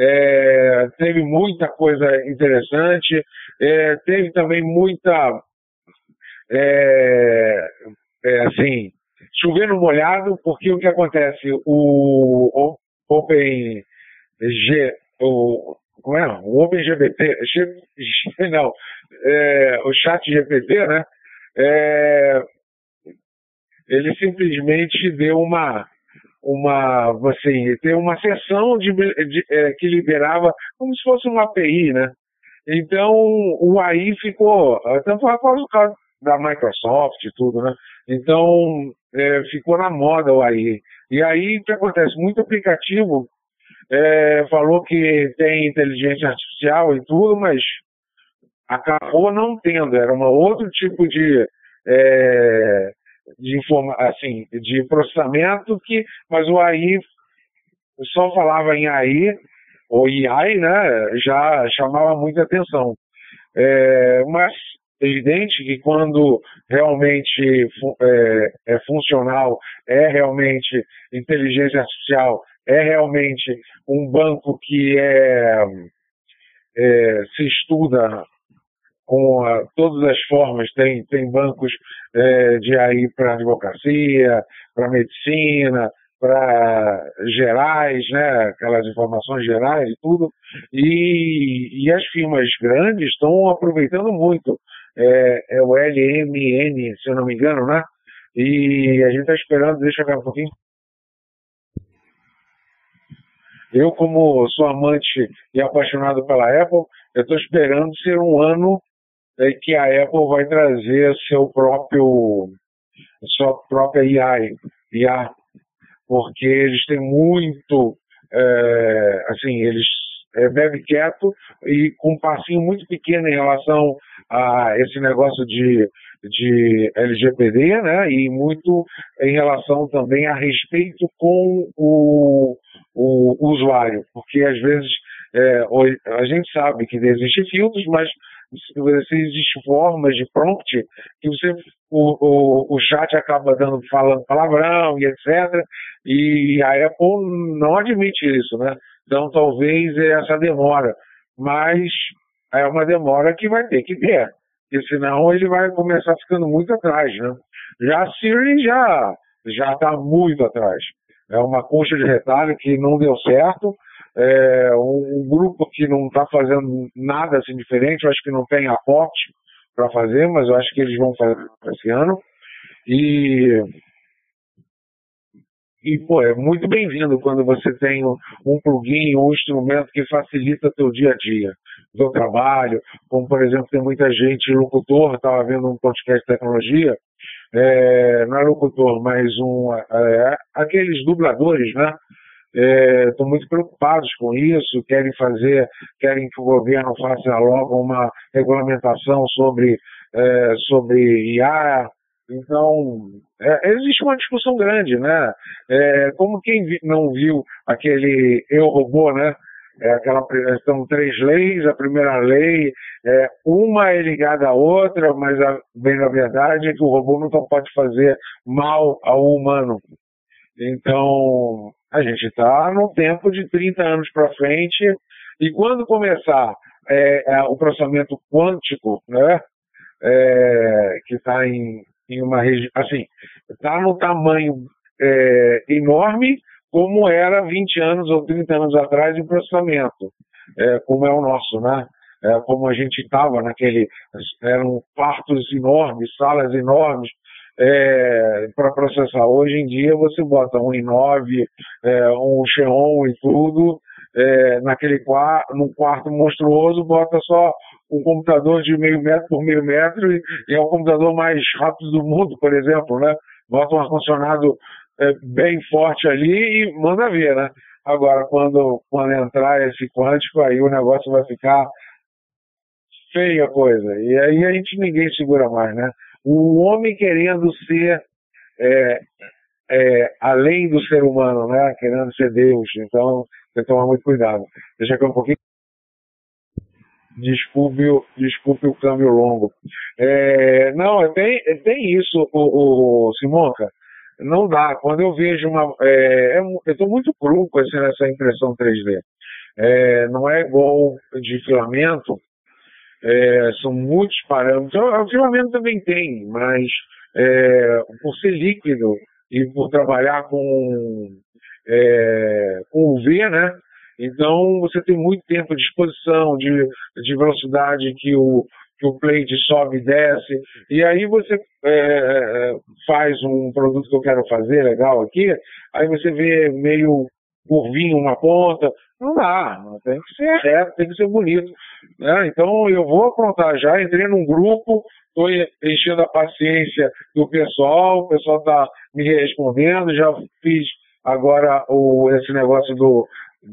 É, teve muita coisa interessante, é, teve também muita, é, é, chovendo molhado, porque o que acontece, o, o Open G, o, como é? O Open GPT, não, é, o Chat GPT, né? É, ele simplesmente deu uma uma assim, tem uma sessão de, de é, que liberava como se fosse uma API, né? Então o AI ficou, tanto por causa da Microsoft e tudo, né? Então é, ficou na moda o AI. E aí o que acontece? Muito aplicativo é, falou que tem inteligência artificial e tudo, mas acabou não tendo. Era um outro tipo de é, de informa assim, de processamento que, mas o AI só falava em AI ou AI, né? Já chamava muita atenção. É, mas evidente que quando realmente é, é, funcional, é realmente inteligência artificial, é realmente um banco que é, é se estuda com a, todas as formas, tem, tem bancos é, de AI para advocacia, para medicina, para gerais, né, aquelas informações gerais e tudo, e, e as firmas grandes estão aproveitando muito. É, é, o LMN, se eu não me engano, né? E a gente está esperando, deixa eu ver um pouquinho. Eu, como sou amante e apaixonado pela Apple, eu estou esperando ser um ano é que a Apple vai trazer seu próprio sua própria IA, IA porque eles têm muito é, assim eles é, bebe quieto e com um passinho muito pequeno em relação a esse negócio de, de LGPD, né? E muito em relação também a respeito com o, o usuário, porque às vezes é, a gente sabe que existem filtros, mas existem formas de prompt que você, o, o, o chat acaba dando, falando palavrão e etc. E a Apple não admite isso, né? Então talvez essa demora, mas é uma demora que vai ter que ter, porque senão ele vai começar ficando muito atrás, né? Já a Siri já já está muito atrás. É uma concha de retalho que não deu certo é, um, um, grupo que não está fazendo nada assim diferente, eu acho que não tem aporte para fazer, mas eu acho que eles vão fazer esse ano. E, e pô, é muito bem-vindo quando você tem um, plugin, um instrumento que facilita teu dia a dia, o teu trabalho, como por exemplo, tem muita gente, locutor, estava vendo um podcast de tecnologia, é, não é locutor, mas um, é, aqueles dubladores, né? estão é, muito preocupados com isso, querem fazer, querem que o governo faça logo uma regulamentação sobre, é, sobre IA. Então, é, existe uma discussão grande, né? É, como quem vi, não viu aquele Eu Robô, né? É aquela, são três leis, a primeira lei, é, uma é ligada à outra, mas a, bem na verdade é que o robô não pode fazer mal ao humano. Então, a gente está no tempo de 30 anos para frente, e quando começar é, é, o processamento quântico, né, é, que está em, em, uma região, assim, está no tamanho é, enorme, como era 20 anos ou 30 anos atrás em processamento, é, como é o nosso, né? é, como a gente estava naquele. Eram quartos enormes, salas enormes, é, para processar. Hoje em dia você bota um i9, é, um Xeon e tudo, é, naquele quarto, num quarto monstruoso, bota só um computador de meio metro por meio metro e, e é o computador mais rápido do mundo, por exemplo, né? Bota um ar-condicionado é, bem forte ali e manda ver, né? Agora, quando, quando entrar esse quântico, aí o negócio vai ficar feia coisa. E aí a gente ninguém segura mais, né? O homem querendo ser é, é, além do ser humano, né? Querendo ser Deus. Então, tem que tomar muito cuidado. Deixa aqui um pouquinho. Desculpe, desculpe o câmbio longo. É, não, é bem, é bem isso, o, o Simonca. Não dá. Quando eu vejo uma. É, é eu estou muito cru com essa impressão 3D. É, não é igual de filamento, é, são muitos parâmetros. O filamento também tem, mas é, por ser líquido e por trabalhar com, é, UV, né? Então você tem muito tempo de exposição, de, de velocidade que o, que o plate sobe e desce. E aí você é, faz um produto que eu quero fazer legal aqui, aí você vê meio curvinho uma ponta. Não dá, tem que ser reto, tem que ser bonito. Né? Então eu vou aprontar já, entrei num grupo, estou enchendo a paciência do pessoal, o pessoal está me respondendo, já fiz agora o, esse negócio do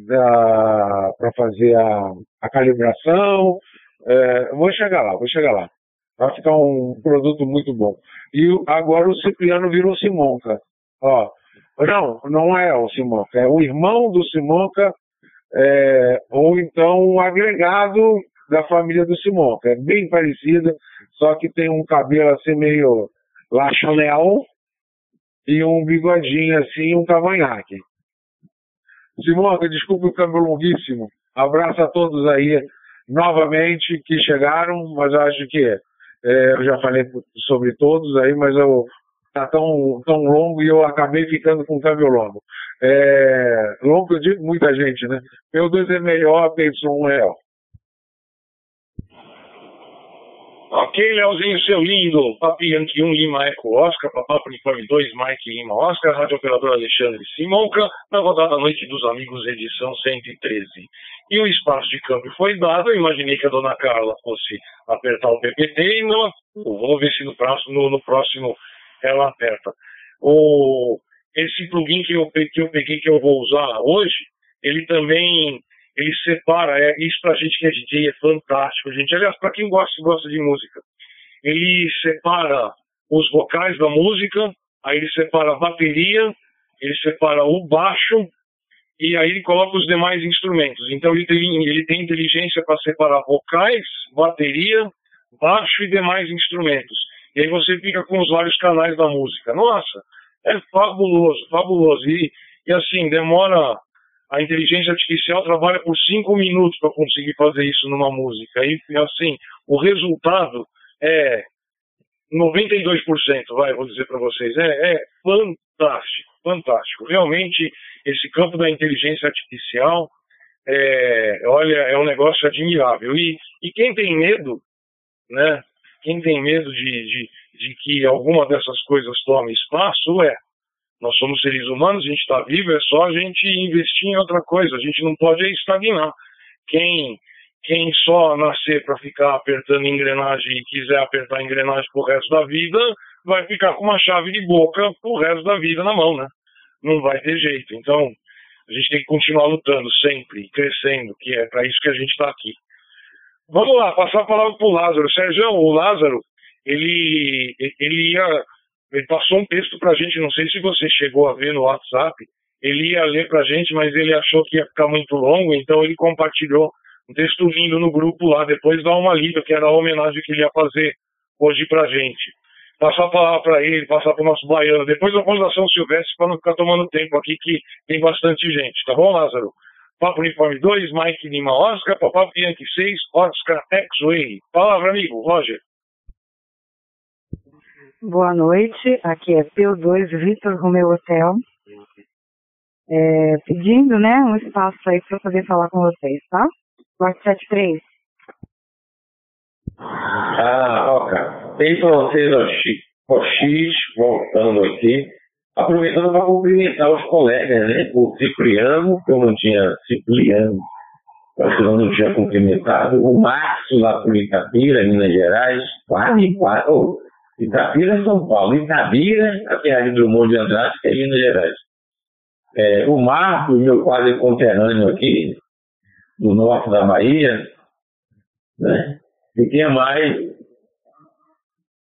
para fazer a, a calibração. É, vou chegar lá, vou chegar lá. Vai ficar um produto muito bom. E agora o Cipriano virou Simonca. Ó, não, não é o Simonca, é o irmão do Simonca, é, ou então um agregado da família do Simonca. É bem parecida, só que tem um cabelo assim meio La Chanel e um bigodinho assim, um cavanhaque. Simonca, desculpe o câmbio longuíssimo. Abraço a todos aí novamente que chegaram, mas acho que é, eu já falei sobre todos aí, mas eu tá tão, tão longo e eu acabei ficando com câmbio longo. É, longo eu digo muita gente, né? P2 é melhor, PY1 é Ok, Leozinho, seu lindo. Papi Yankee 1 Lima Eco Oscar, Papapo Uniforme 2 Mike Lima Oscar, Rádio Operador Alexandre Simonca, na rodada Noite dos Amigos, edição 113. E o espaço de câmbio foi dado, eu imaginei que a dona Carla fosse apertar o PPT e não. Vamos ver se no próximo, no, no próximo ela aperta. O, esse plugin que eu, que eu peguei, que eu vou usar hoje, ele também ele separa, é, isso pra gente que é DJ é fantástico, gente. Aliás, para quem gosta, gosta de música, ele separa os vocais da música, aí ele separa a bateria, ele separa o baixo, e aí ele coloca os demais instrumentos. Então ele tem, ele tem inteligência para separar vocais, bateria, baixo e demais instrumentos. E aí você fica com os vários canais da música. Nossa, é fabuloso, fabuloso. E, e assim, demora a inteligência artificial trabalha por cinco minutos para conseguir fazer isso numa música. E assim, o resultado é 92%, vai, vou dizer para vocês. É, é, fantástico, fantástico. Realmente, esse campo da inteligência artificial, é, olha, é um negócio admirável. E, e quem tem medo, né? Quem tem medo de, de, de que alguma dessas coisas tome espaço, é nós somos seres humanos, a gente está vivo, é só a gente investir em outra coisa. A gente não pode estagnar. Quem, quem só nascer para ficar apertando engrenagem e quiser apertar engrenagem pro resto da vida, vai ficar com uma chave de boca pro resto da vida na mão, né? Não vai ter jeito. Então, a gente tem que continuar lutando sempre, crescendo, que é para isso que a gente está aqui. Vamos lá, passar a palavra para o Lázaro. Sérgio, o Lázaro, ele, ele ia ele passou um texto para a gente, não sei se você chegou a ver no WhatsApp. Ele ia ler para a gente, mas ele achou que ia ficar muito longo, então ele compartilhou um texto lindo no grupo lá. Depois dá uma lida, que era a homenagem que ele ia fazer hoje para a gente. Passar a palavra para ele, passar para o nosso baiano. Depois da Fundação Silvestre, para não ficar tomando tempo aqui, que tem bastante gente. Tá bom, Lázaro? Papo Uniforme 2, Mike Lima Oscar, Papo Yankee 6, Oscar X-Way. Palavra, amigo, Roger. Boa noite, aqui é P2 Vitor Romeu Hotel. É, pedindo né, um espaço aí para poder falar com vocês, tá? 473. Ah, cara, tem o X, o X, voltando aqui, aproveitando para cumprimentar os colegas, né? O Cipriano, que eu não tinha, Cipriano, que eu não tinha cumprimentado, o Márcio lá por Itapira, Minas Gerais, quase, quase, oh, Itapira, São Paulo, Itabira, a Terra do Monte de Andrade, que é Minas Gerais. É, o Marcos, meu quase conterrâneo aqui, do norte da Bahia, né? E quem mais?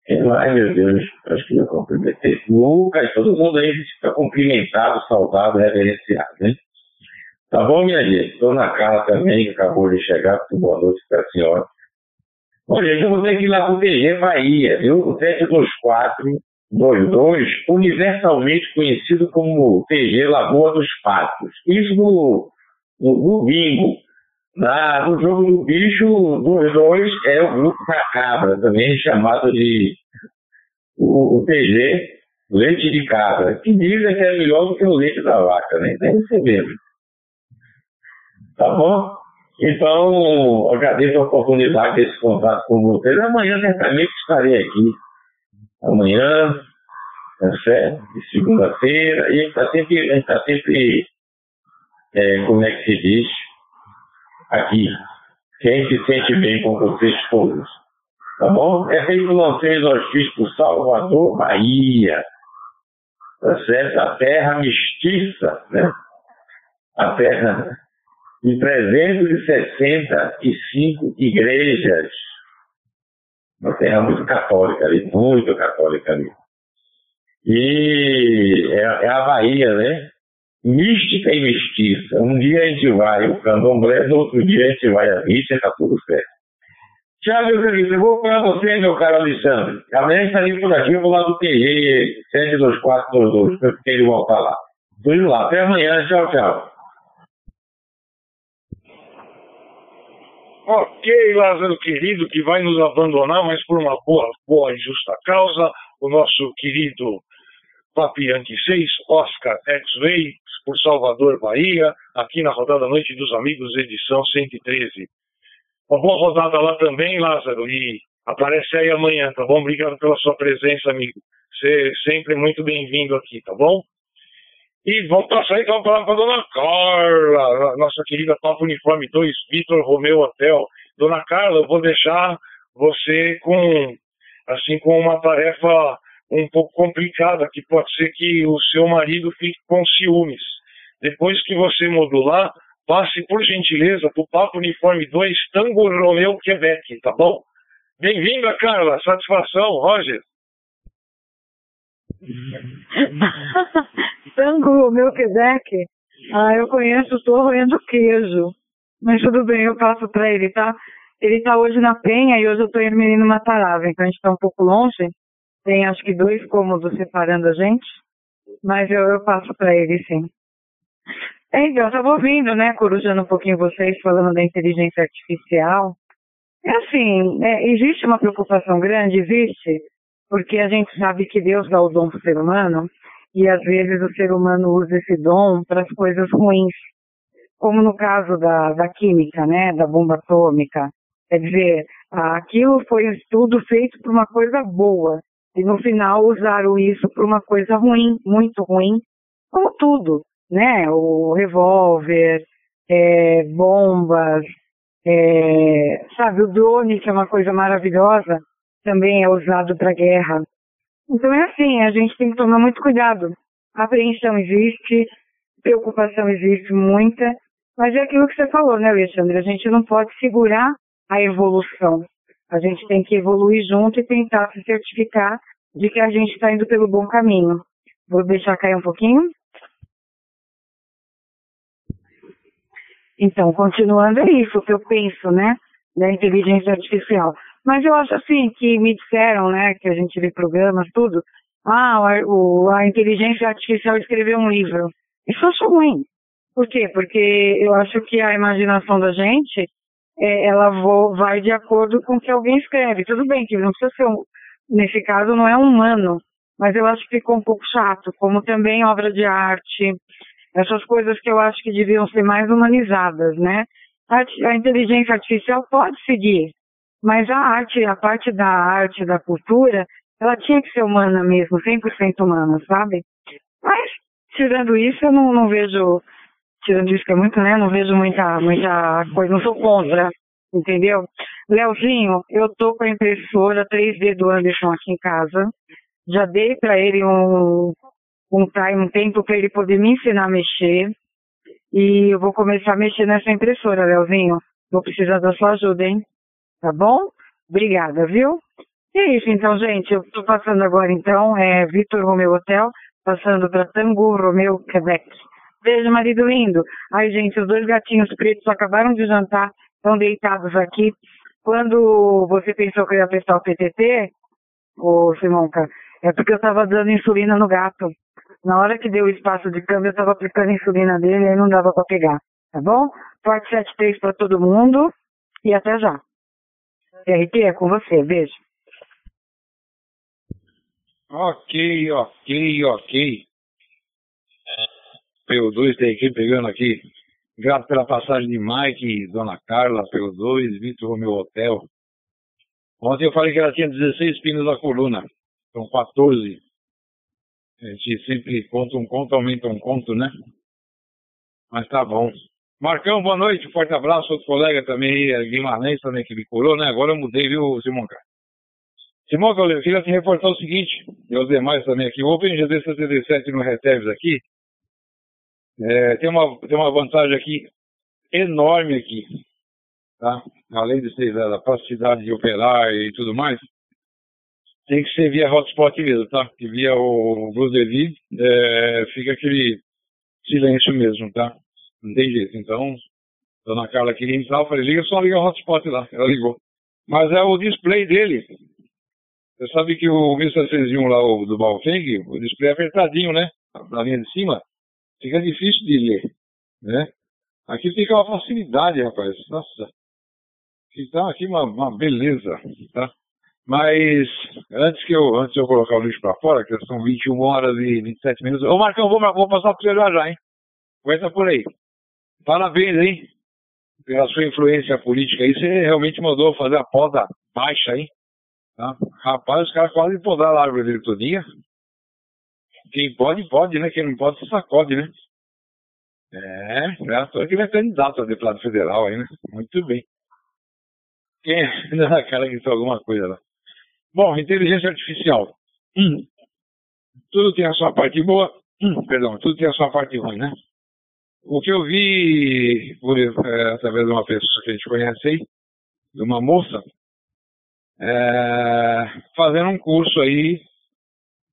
Quem mais, meu Deus? Acho que eu cumprimentei. Lucas, todo mundo aí fica cumprimentado, saudado, reverenciado, né? Tá bom, minha gente? Estou na casa também, que acabou de chegar. Boa noite para a senhora. Olha, gente, vamos aqui lá pro DG Bahia, viu? O 72422, universalmente conhecido como TG Lagoa dos Patos. Isso no, no, bingo. Na, no jogo do bicho, dos dois, é o grupo da cabra, também chamado de o, o TG leite de cabra, que dizem que é melhor do que o leite da vaca, né? Deve ser mesmo. Tá bom? Então, agradeço a oportunidade desse contato com vocês. Amanhã, certamente, estarei aqui. Amanhã, tá? De segunda-feira. E a gente está sempre, a gente tá sempre é, como é que se diz? Aqui. Quem se sente bem com vocês todos. Tá bom? É feito vocês hospício Salvador, Bahia. Tá certo? A terra mestiça, né? A terra de 365 igrejas. Uma terra muito católica ali, muito católica ali. E é, é a Bahia, né? Mística e mestiça. Um dia a gente vai o candomblé, no outro dia a gente vai a missa tá tudo certo. Tchau, meu querido. Eu vou para você, meu caro Alexandre. Amanhã estarei por aqui, eu vou lá no TG 72422, para ele voltar lá. Tô indo lá. Até amanhã. Tchau, tchau. Ok, Lázaro querido, que vai nos abandonar, mas por uma boa, boa e justa causa, o nosso querido Papianque 6, Oscar X-Ray, por Salvador, Bahia, aqui na Rodada Noite dos Amigos, edição 113. Uma boa rodada lá também, Lázaro, e aparece aí amanhã, tá bom? Obrigado pela sua presença, amigo. Você sempre muito bem-vindo aqui, tá bom? E vamos passar então para a dona Carla, nossa querida Papo Uniforme 2, Vitor Romeu Hotel. Dona Carla, eu vou deixar você com, assim, com uma tarefa um pouco complicada, que pode ser que o seu marido fique com ciúmes. Depois que você modular, passe por gentileza para o Papo Uniforme 2, Tango Romeu Quebec, tá bom? Bem-vinda, Carla. Satisfação, Roger. Tango Melquisedeque? Ah, eu conheço, estou roendo queijo. Mas tudo bem, eu passo para ele, tá? Ele está hoje na Penha e hoje eu estou indo menino Matarava, então a gente está um pouco longe. Tem acho que dois cômodos separando a gente. Mas eu, eu passo para ele, sim. É, então, eu estava ouvindo, né, corujando um pouquinho vocês falando da inteligência artificial. É assim, é, existe uma preocupação grande, existe, porque a gente sabe que Deus dá o dom para o ser humano e às vezes o ser humano usa esse dom para as coisas ruins, como no caso da, da química, né, da bomba atômica. Quer dizer, aquilo foi um estudo feito por uma coisa boa. E no final usaram isso para uma coisa ruim, muito ruim, como tudo, né? O revólver, é, bombas, é, sabe, o drone, que é uma coisa maravilhosa, também é usado para guerra. Então é assim, a gente tem que tomar muito cuidado. Apreensão existe, preocupação existe muita, mas é aquilo que você falou, né, Alexandre? A gente não pode segurar a evolução. A gente tem que evoluir junto e tentar se certificar de que a gente está indo pelo bom caminho. Vou deixar cair um pouquinho. Então, continuando é isso que eu penso, né, da inteligência artificial. Mas eu acho assim que me disseram, né, que a gente vê programas, tudo. Ah, o, a inteligência artificial escreveu um livro. Isso eu acho ruim. Por quê? Porque eu acho que a imaginação da gente, é, ela vo, vai de acordo com o que alguém escreve. Tudo bem que não precisa ser, um, nesse caso, não é um humano, mas eu acho que ficou um pouco chato, como também obra de arte, essas coisas que eu acho que deviam ser mais humanizadas, né? A, a inteligência artificial pode seguir Mas a arte, a parte da arte, da cultura, ela tinha que ser humana mesmo, 100% humana, sabe? Mas, tirando isso, eu não, não vejo, tirando isso que é muito, né? Não vejo muita, muita coisa, não sou contra, entendeu? Leozinho, eu tô com a impressora 3D do Anderson aqui em casa. Já dei para ele um, um time, um tempo para ele poder me ensinar a mexer. E eu vou começar a mexer nessa impressora, Leozinho. Vou precisar da sua ajuda, hein? Tá bom? Obrigada, viu? E é isso, então, gente. Eu tô passando agora, então, é Vitor Romeu Hotel, passando para Tango Romeu, Quebec. Beijo, marido lindo. Ai, gente, os dois gatinhos pretos acabaram de jantar, estão deitados aqui. Quando você pensou que eu ia testar o PTT, ô Simonca, é porque eu estava dando insulina no gato. Na hora que deu o espaço de câmbio, eu estava aplicando insulina dele e não dava para pegar. Tá bom? Forte 73 para todo mundo e até já. RT é com você. Beijo. Ok, ok, ok. PO2 tem aqui pegando aqui. Grato pela passagem de Mike, Dona Carla, PO2, Vitor Romeu Hotel. Ontem eu falei que ela tinha 16 pinos na coluna. São 14. A gente sempre conta um conto, aumenta um conto, né? Mas tá bom. Marcão, boa noite, forte abraço, outro colega também, Guimarães também que me curou, né? Agora eu mudei, viu, Cara? Simão, eu queria te reportar o seguinte, e os demais também aqui, o Open GD 77 no Reserves aqui, é, tem, uma, tem uma vantagem aqui enorme aqui, tá? Além de ser da capacidade de operar e tudo mais, tem que ser via hotspot mesmo, tá? Que via o Blues é, fica aquele silêncio mesmo, tá? Não tem jeito. Então, Dona Carla queria entrar, eu falei, liga só, liga o hotspot lá. Ela ligou. Mas é o display dele. Você sabe que o 1701 lá o, do Balfeng, o display é apertadinho, né? Na linha de cima, fica difícil de ler, né? Aqui fica uma facilidade, rapaz. Nossa. Então aqui uma, uma beleza, tá? Mas antes que eu antes de eu colocar o lixo para fora, que são 21 horas e 27 minutos. Ô Marcão, vou, vou passar para você já já, hein? Aguenta por aí. Parabéns, hein? Pela sua influência política aí, você realmente mandou fazer a poda baixa, hein? Tá? Rapaz, os caras quase podaram a árvore dele todinha. Quem pode, pode, né? Quem não pode, se sacode, né? É, já tô aqui vai candidato a deputado federal aí, né? Muito bem. Quem ainda na cara que alguma coisa lá. Bom, inteligência artificial. Hum. Tudo tem a sua parte boa, hum, perdão, tudo tem a sua parte ruim, né? O que eu vi por, é, através de uma pessoa que a gente conhece aí, de uma moça, é, fazendo um curso aí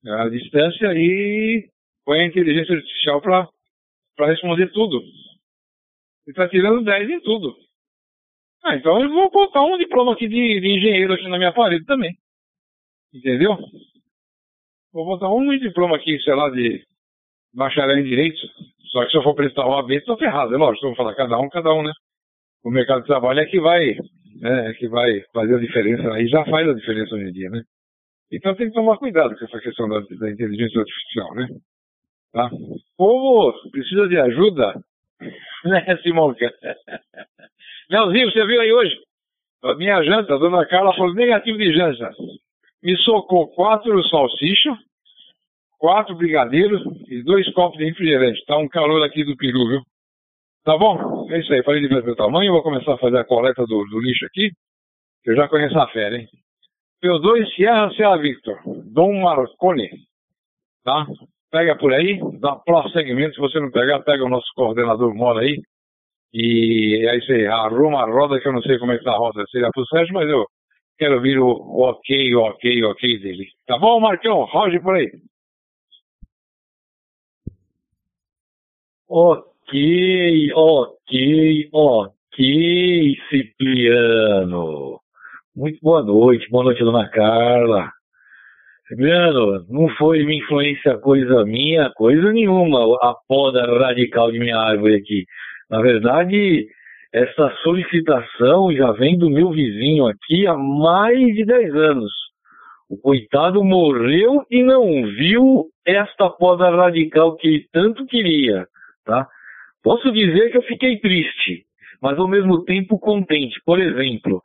à distância e põe a inteligência artificial para responder tudo. Ele está tirando 10 em tudo. Ah, então eu vou botar um diploma aqui de, de engenheiro aqui na minha parede também. Entendeu? Vou botar um diploma aqui, sei lá, de bacharel em direito. Só que se eu for prestar o AB, estou ferrado. É lógico, vou falar cada um, cada um, né? O mercado de trabalho é que vai, né, é que vai fazer a diferença. Aí já faz a diferença hoje em dia, né? Então tem que tomar cuidado com essa questão da, da inteligência artificial, né? Tá? O povo precisa de ajuda, né, Simonca? Leozinho, você viu aí hoje? A minha janta, a dona Carla falou negativo de janta. Me socou quatro salsichas, quatro brigadeiros e dois copos de refrigerante. Tá um calor aqui do peru, viu? Tá bom? É isso aí. Falei de meu tamanho. Vou começar a fazer a coleta do, do lixo aqui. Eu já conheço a fera, hein? P2 Sierra Sierra Victor. Dom Marconi. Tá? Pega por aí, dá prosseguimento. Se você não pegar, pega o nosso coordenador mora aí. E aí você arruma a roda, que eu não sei como é que tá a roda. Seria pro Sérgio, mas eu quero ouvir o, o ok, o ok, o ok dele. Tá bom, Marcão? Roge por aí. Ok, ok, ok, Cipriano. Muito boa noite, boa noite, dona Carla. Cipriano, não foi minha influência coisa minha, coisa nenhuma, a poda radical de minha árvore aqui. Na verdade, essa solicitação já vem do meu vizinho aqui há mais de 10 anos. O coitado morreu e não viu esta poda radical que ele tanto queria tá? Posso dizer que eu fiquei triste, mas ao mesmo tempo contente. Por exemplo,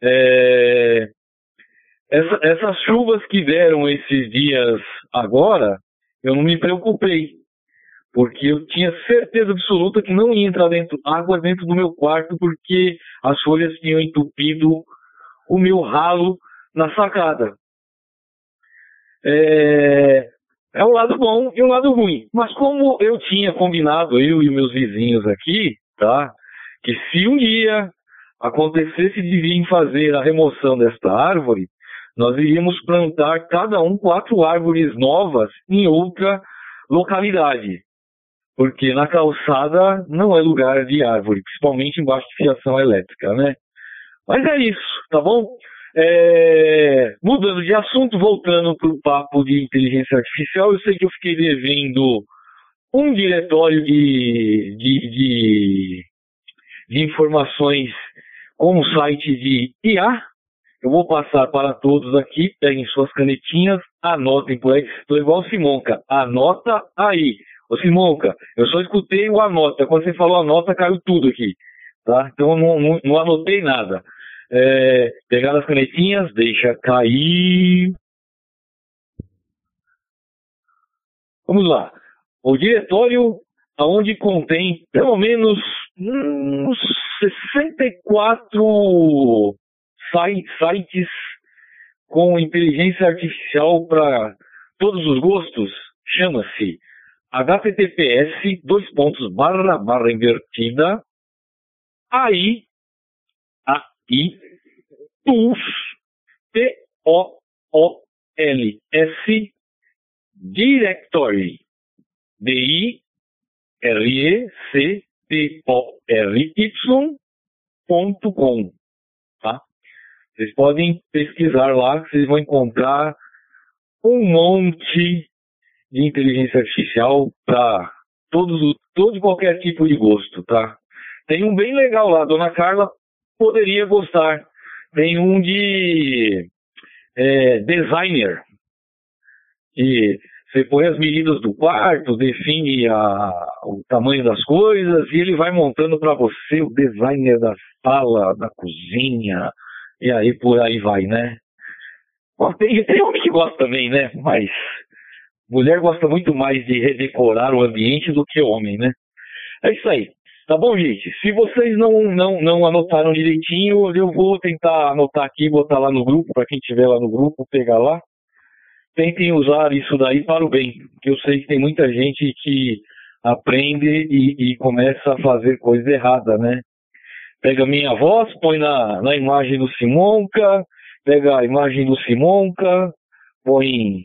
É, essa, essas chuvas que deram esses dias agora, eu não me preocupei, porque eu tinha certeza absoluta que não ia entrar dentro, água dentro do meu quarto, porque as folhas tinham entupido o meu ralo na sacada. É, é um lado bom e um lado ruim. Mas como eu tinha combinado, eu e meus vizinhos aqui, tá? Que se um dia acontecesse de vir fazer a remoção desta árvore, nós iríamos plantar cada um quatro árvores novas em outra localidade. Porque na calçada não é lugar de árvore, principalmente embaixo de fiação elétrica, né? Mas é isso, tá bom? É, mudando de assunto, voltando para o papo de inteligência artificial, eu sei que eu fiquei devendo um diretório de, de, de, de informações com o site de IA. Eu vou passar para todos aqui, peguem suas canetinhas, anotem por aí. Estou igual o Simonca, anota aí. Ô Simonca, eu só escutei o anota. Quando você falou anota, caiu tudo aqui. Tá? Então eu não, não, não anotei nada. É, pegar as canetinhas, deixa cair. Vamos lá. O diretório, onde contém pelo menos uns 64 sites com inteligência artificial para todos os gostos, chama-se https dois pontos barra barra invertida aí e Tools, T-O-O-L-S, Directory, D-I-R-E-C-T-O-R-Y.com, tá? Vocês podem pesquisar lá, vocês vão encontrar um monte de inteligência artificial para todo, todo qualquer tipo de gosto, tá? Tem um bem legal lá, Dona Carla poderia gostar. Tem um de é, designer. E você põe as medidas do quarto, define a, o tamanho das coisas e ele vai montando para você o designer da sala, da cozinha, e aí por aí vai, né? Tem, tem homem que gosta também, né? Mas mulher gosta muito mais de redecorar o ambiente do que homem, né? É isso aí. Tá bom, gente? Se vocês não, não, não anotaram direitinho, eu vou tentar anotar aqui, botar lá no grupo, para quem estiver lá no grupo, pegar lá. Tentem usar isso daí para o bem, porque eu sei que tem muita gente que aprende e, e começa a fazer coisa errada, né? Pega minha voz, põe na, na imagem do Simonca, pega a imagem do Simonca, põe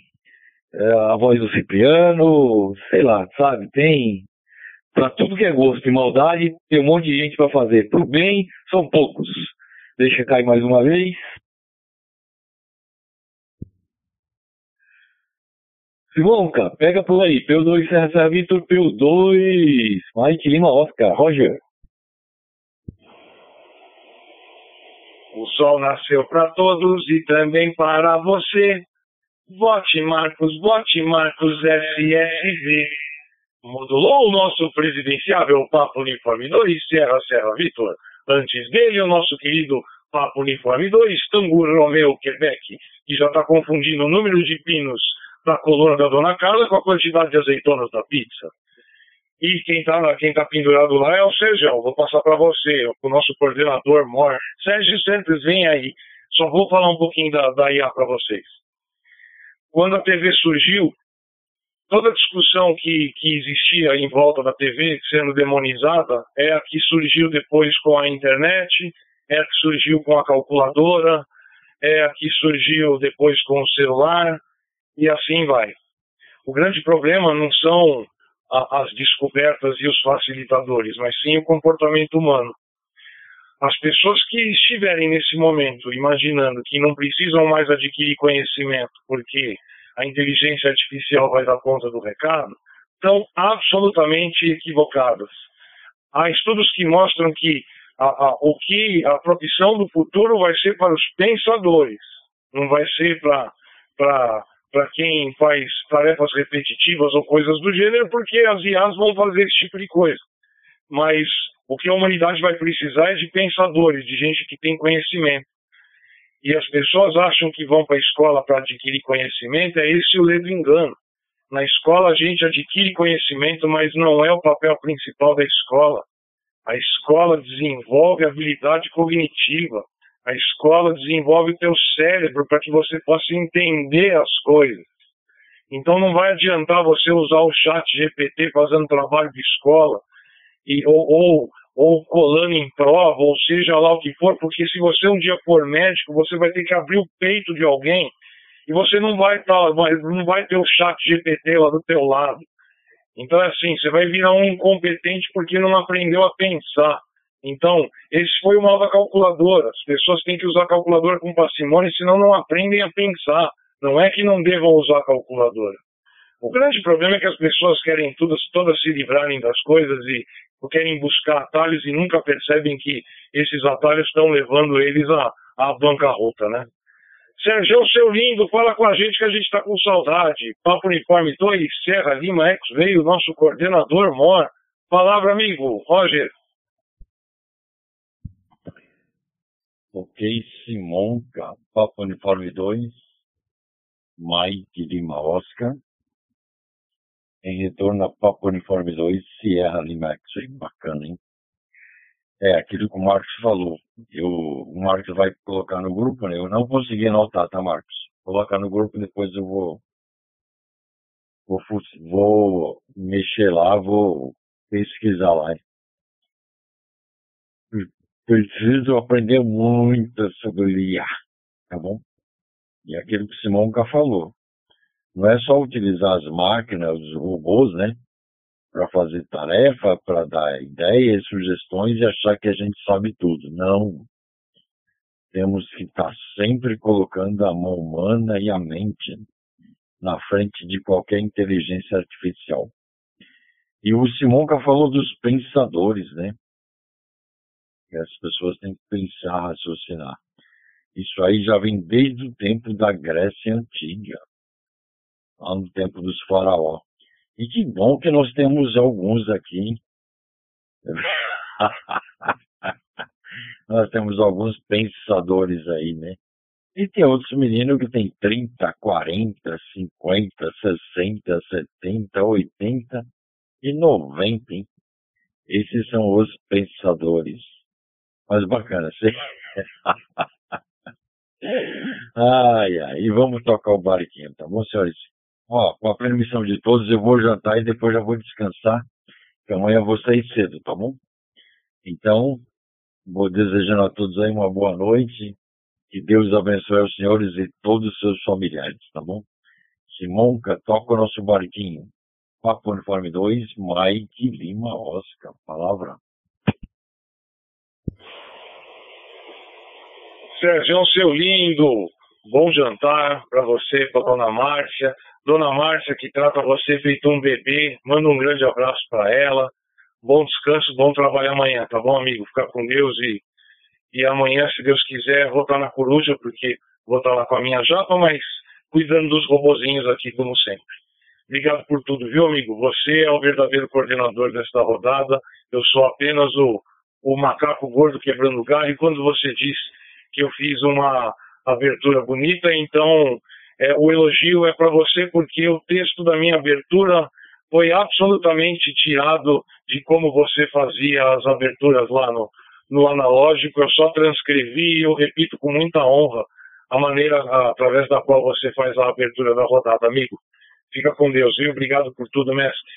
é, a voz do Cipriano, sei lá, sabe? Tem para tudo que é gosto e maldade, tem um monte de gente para fazer. Pro bem, são poucos. Deixa cair mais uma vez. Simonca, pega por aí. P2 Serra Serra Vitor, P2 Mike Lima Oscar. Roger. O sol nasceu para todos e também para você. Vote Marcos, vote Marcos SRV modulou o nosso presidenciável Papo Uniforme 2, Serra Serra Vitor. Antes dele, o nosso querido Papo Uniforme 2, Tangur Romeu Quebec, que já está confundindo o número de pinos da coluna da Dona Carla com a quantidade de azeitonas da pizza. E quem está quem tá pendurado lá é o Sérgio. Vou passar para você, o nosso coordenador mor. Sérgio Santos, vem aí. Só vou falar um pouquinho da, da IA para vocês. Quando a TV surgiu, toda a discussão que, que existia em volta da TV sendo demonizada é a que surgiu depois com a internet, é a que surgiu com a calculadora, é a que surgiu depois com o celular, e assim vai. O grande problema não são a, as descobertas e os facilitadores, mas sim o comportamento humano. As pessoas que estiverem nesse momento imaginando que não precisam mais adquirir conhecimento porque a inteligência artificial vai dar conta do recado, estão absolutamente equivocadas. Há estudos que mostram que a, a, o que a profissão do futuro vai ser para os pensadores, não vai ser para quem faz tarefas repetitivas ou coisas do gênero, porque as IAs vão fazer esse tipo de coisa. Mas o que a humanidade vai precisar é de pensadores, de gente que tem conhecimento. E as pessoas acham que vão para a escola para adquirir conhecimento, é esse o ledo engano. Na escola a gente adquire conhecimento, mas não é o papel principal da escola. A escola desenvolve habilidade cognitiva. A escola desenvolve o teu cérebro para que você possa entender as coisas. Então não vai adiantar você usar o chat GPT fazendo trabalho de escola e, ou, ou, ou colando em prova, ou seja lá o que for, porque se você um dia for médico, você vai ter que abrir o peito de alguém e você não vai, tá, não vai ter o chat GPT lá do teu lado. Então é assim, você vai virar um incompetente porque não aprendeu a pensar. Então, esse foi o mal da calculadora. As pessoas têm que usar a calculadora com parcimônia, senão não aprendem a pensar. Não é que não devam usar a calculadora. O grande problema é que as pessoas querem todas, todas se livrarem das coisas e querem buscar atalhos e nunca percebem que esses atalhos estão levando eles à, à bancarrota, né? Sérgio, seu lindo, fala com a gente que a gente está com saudade. Papo Uniforme 2, Serra Lima X veio, nosso coordenador mor. Palavra, amigo. Roger. Ok, Simonca, Papo Uniforme 2, Mike Lima Oscar. Em retorno a Papo Uniforme 2, Sierra Lima X-Ray. Bacana, hein? É, aquilo que o Marcos falou. Eu, o Marcos vai colocar no grupo, né? Eu não consegui anotar, tá, Marcos? Colocar no grupo, depois eu vou, vou, vou mexer lá, vou pesquisar lá. Preciso aprender muito sobre IA, tá bom? E aquilo que o Simonca falou. Não é só utilizar as máquinas, os robôs, né? Para fazer tarefa, para dar ideias, sugestões e achar que a gente sabe tudo. Não. Temos que estar tá sempre colocando a mão humana e a mente na frente de qualquer inteligência artificial. E o Simonca falou dos pensadores, né? Que as pessoas têm que pensar, raciocinar. Isso aí já vem desde o tempo da Grécia Antiga, lá no tempo dos faraós. E que bom que nós temos alguns aqui. nós temos alguns pensadores aí, né? E tem outros meninos que têm 30, 40, 50, 60, 70, 80 e 90, hein? Esses são os pensadores. Mas bacana, sim. Ai, ai, e vamos tocar o barquinho, tá bom, senhores? Ó, com a permissão de todos, eu vou jantar e depois já vou descansar, que amanhã eu vou sair cedo, tá bom? Então, vou desejando a todos aí uma boa noite, que Deus abençoe os senhores e todos os seus familiares, tá bom? Simonca, toca o nosso barquinho. Papo Uniforme 2, Mike Lima Oscar. Palavra. Sérgio, seu lindo, bom jantar para você, para dona Márcia. Dona Márcia, que trata você feito um bebê, manda um grande abraço para ela. Bom descanso, bom trabalho amanhã, tá bom, amigo? Fica com Deus e, e amanhã, se Deus quiser, vou estar na coruja, porque vou estar lá com a minha japa, mas cuidando dos robozinhos aqui, como sempre. Obrigado por tudo, viu, amigo? Você é o verdadeiro coordenador desta rodada. Eu sou apenas o, o macaco gordo quebrando galho. E quando você diz que eu fiz uma abertura bonita, então é, o elogio é para você porque o texto da minha abertura foi absolutamente tirado de como você fazia as aberturas lá no, no analógico. Eu só transcrevi e eu repito com muita honra a maneira através da qual você faz a abertura da rodada, amigo. Fica com Deus, viu? Obrigado por tudo, mestre.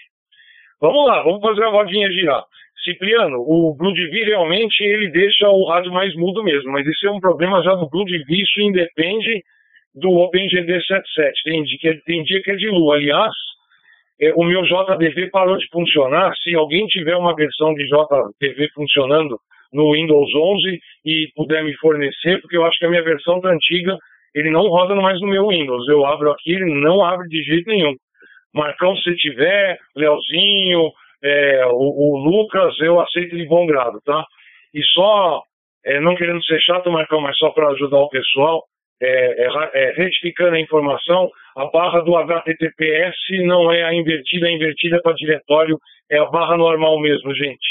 Vamos lá, vamos fazer a rodinha girar. Cipriano, o Blue realmente ele deixa o rádio mais mudo mesmo, mas isso é um problema já do Blue isso independe do OpenGD 77. Tem dia, tem dia que é de lua. Aliás, é, o meu JDV parou de funcionar. Se alguém tiver uma versão de JDV funcionando no Windows 11 e puder me fornecer, porque eu acho que a minha versão tá antiga, ele não roda mais no meu Windows. Eu abro aqui, ele não abre de jeito nenhum. Marcão, se tiver, Leozinho, é, o, o, Lucas, eu aceito de bom grado, tá? E só, é, não querendo ser chato, Marcão, mas só para ajudar o pessoal, é, é, é, retificando a informação, a barra do HTTPS não é a invertida, a invertida para diretório, é a barra normal mesmo, gente.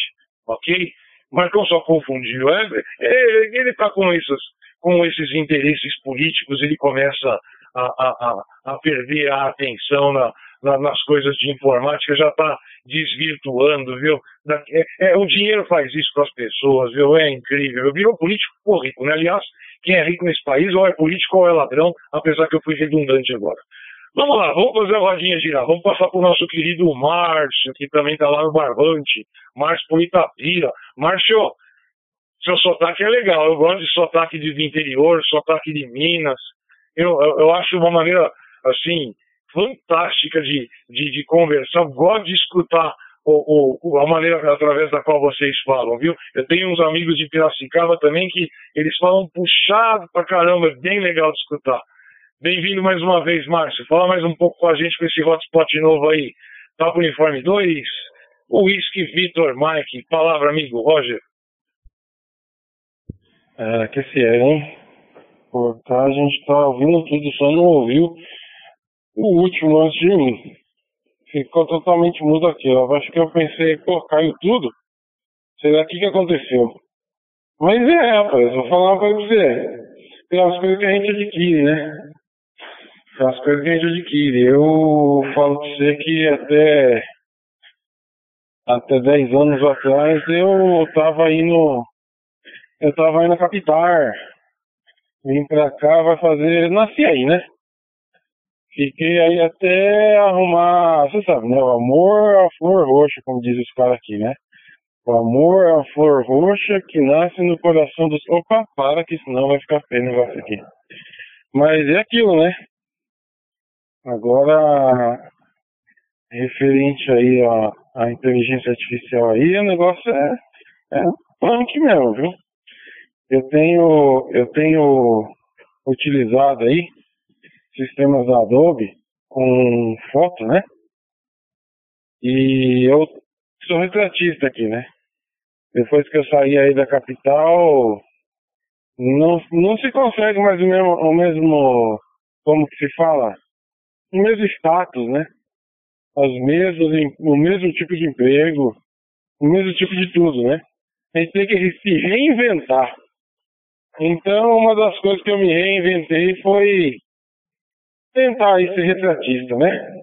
Ok? Marcão só confundiu, é? Ele está com, com esses interesses políticos, ele começa a, a, a, a perder a atenção na, na, nas coisas de informática, já está desvirtuando, viu? É, é, o dinheiro faz isso com as pessoas, viu? É incrível. Eu viro político por rico, né? Aliás, quem é rico nesse país ou é político ou é ladrão, apesar que eu fui redundante agora. Vamos lá, vamos fazer a rodinha girar. Vamos passar para o nosso querido Márcio, que também está lá no Barbante. Márcio Politapira. Márcio, seu sotaque é legal. Eu gosto de sotaque do interior, sotaque de Minas. Eu, eu, eu acho uma maneira, assim, fantástica de, de, de conversar. Eu gosto de escutar o, o, a maneira através da qual vocês falam, viu? Eu tenho uns amigos de Piracicaba também que eles falam puxado pra caramba, é bem legal de escutar. Bem-vindo mais uma vez, Márcio. Fala mais um pouco com a gente com esse hotspot novo aí. Papo Uniforme 2, Whisky Vitor Mike. Palavra, amigo. Roger. É, que se é, hein? Pô, tá, a gente tá ouvindo tudo, só não ouviu o último antes de mim. Ficou totalmente mudo aqui. Eu acho que eu pensei, pô, caiu tudo. Será que que aconteceu? Mas é, rapaz, vou falar pra você. Tem as coisas que a gente adquire, né? as coisas que a gente adquire. Eu falo pra você que até até 10 anos atrás eu tava indo eu tava indo a Capitar. Vim pra cá, vai fazer. Nasci aí, né? Fiquei aí até arrumar, você sabe, né? O amor é a flor roxa, como diz os caras aqui, né? O amor é a flor roxa que nasce no coração dos. Opa, para que senão vai ficar feio o negócio aqui. Mas é aquilo, né? Agora, referente aí à, à inteligência artificial aí, o negócio é, é punk mesmo, viu? Eu tenho, eu tenho utilizado aí sistemas da Adobe com foto, né? E eu sou retratista aqui, né? Depois que eu saí aí da capital, não, não se consegue mais o mesmo, o mesmo, como que se fala? o mesmo status, né? As mesmas, o mesmo tipo de emprego, o mesmo tipo de tudo, né? A gente tem que se reinventar. Então, uma das coisas que eu me reinventei foi tentar ser retratista, né?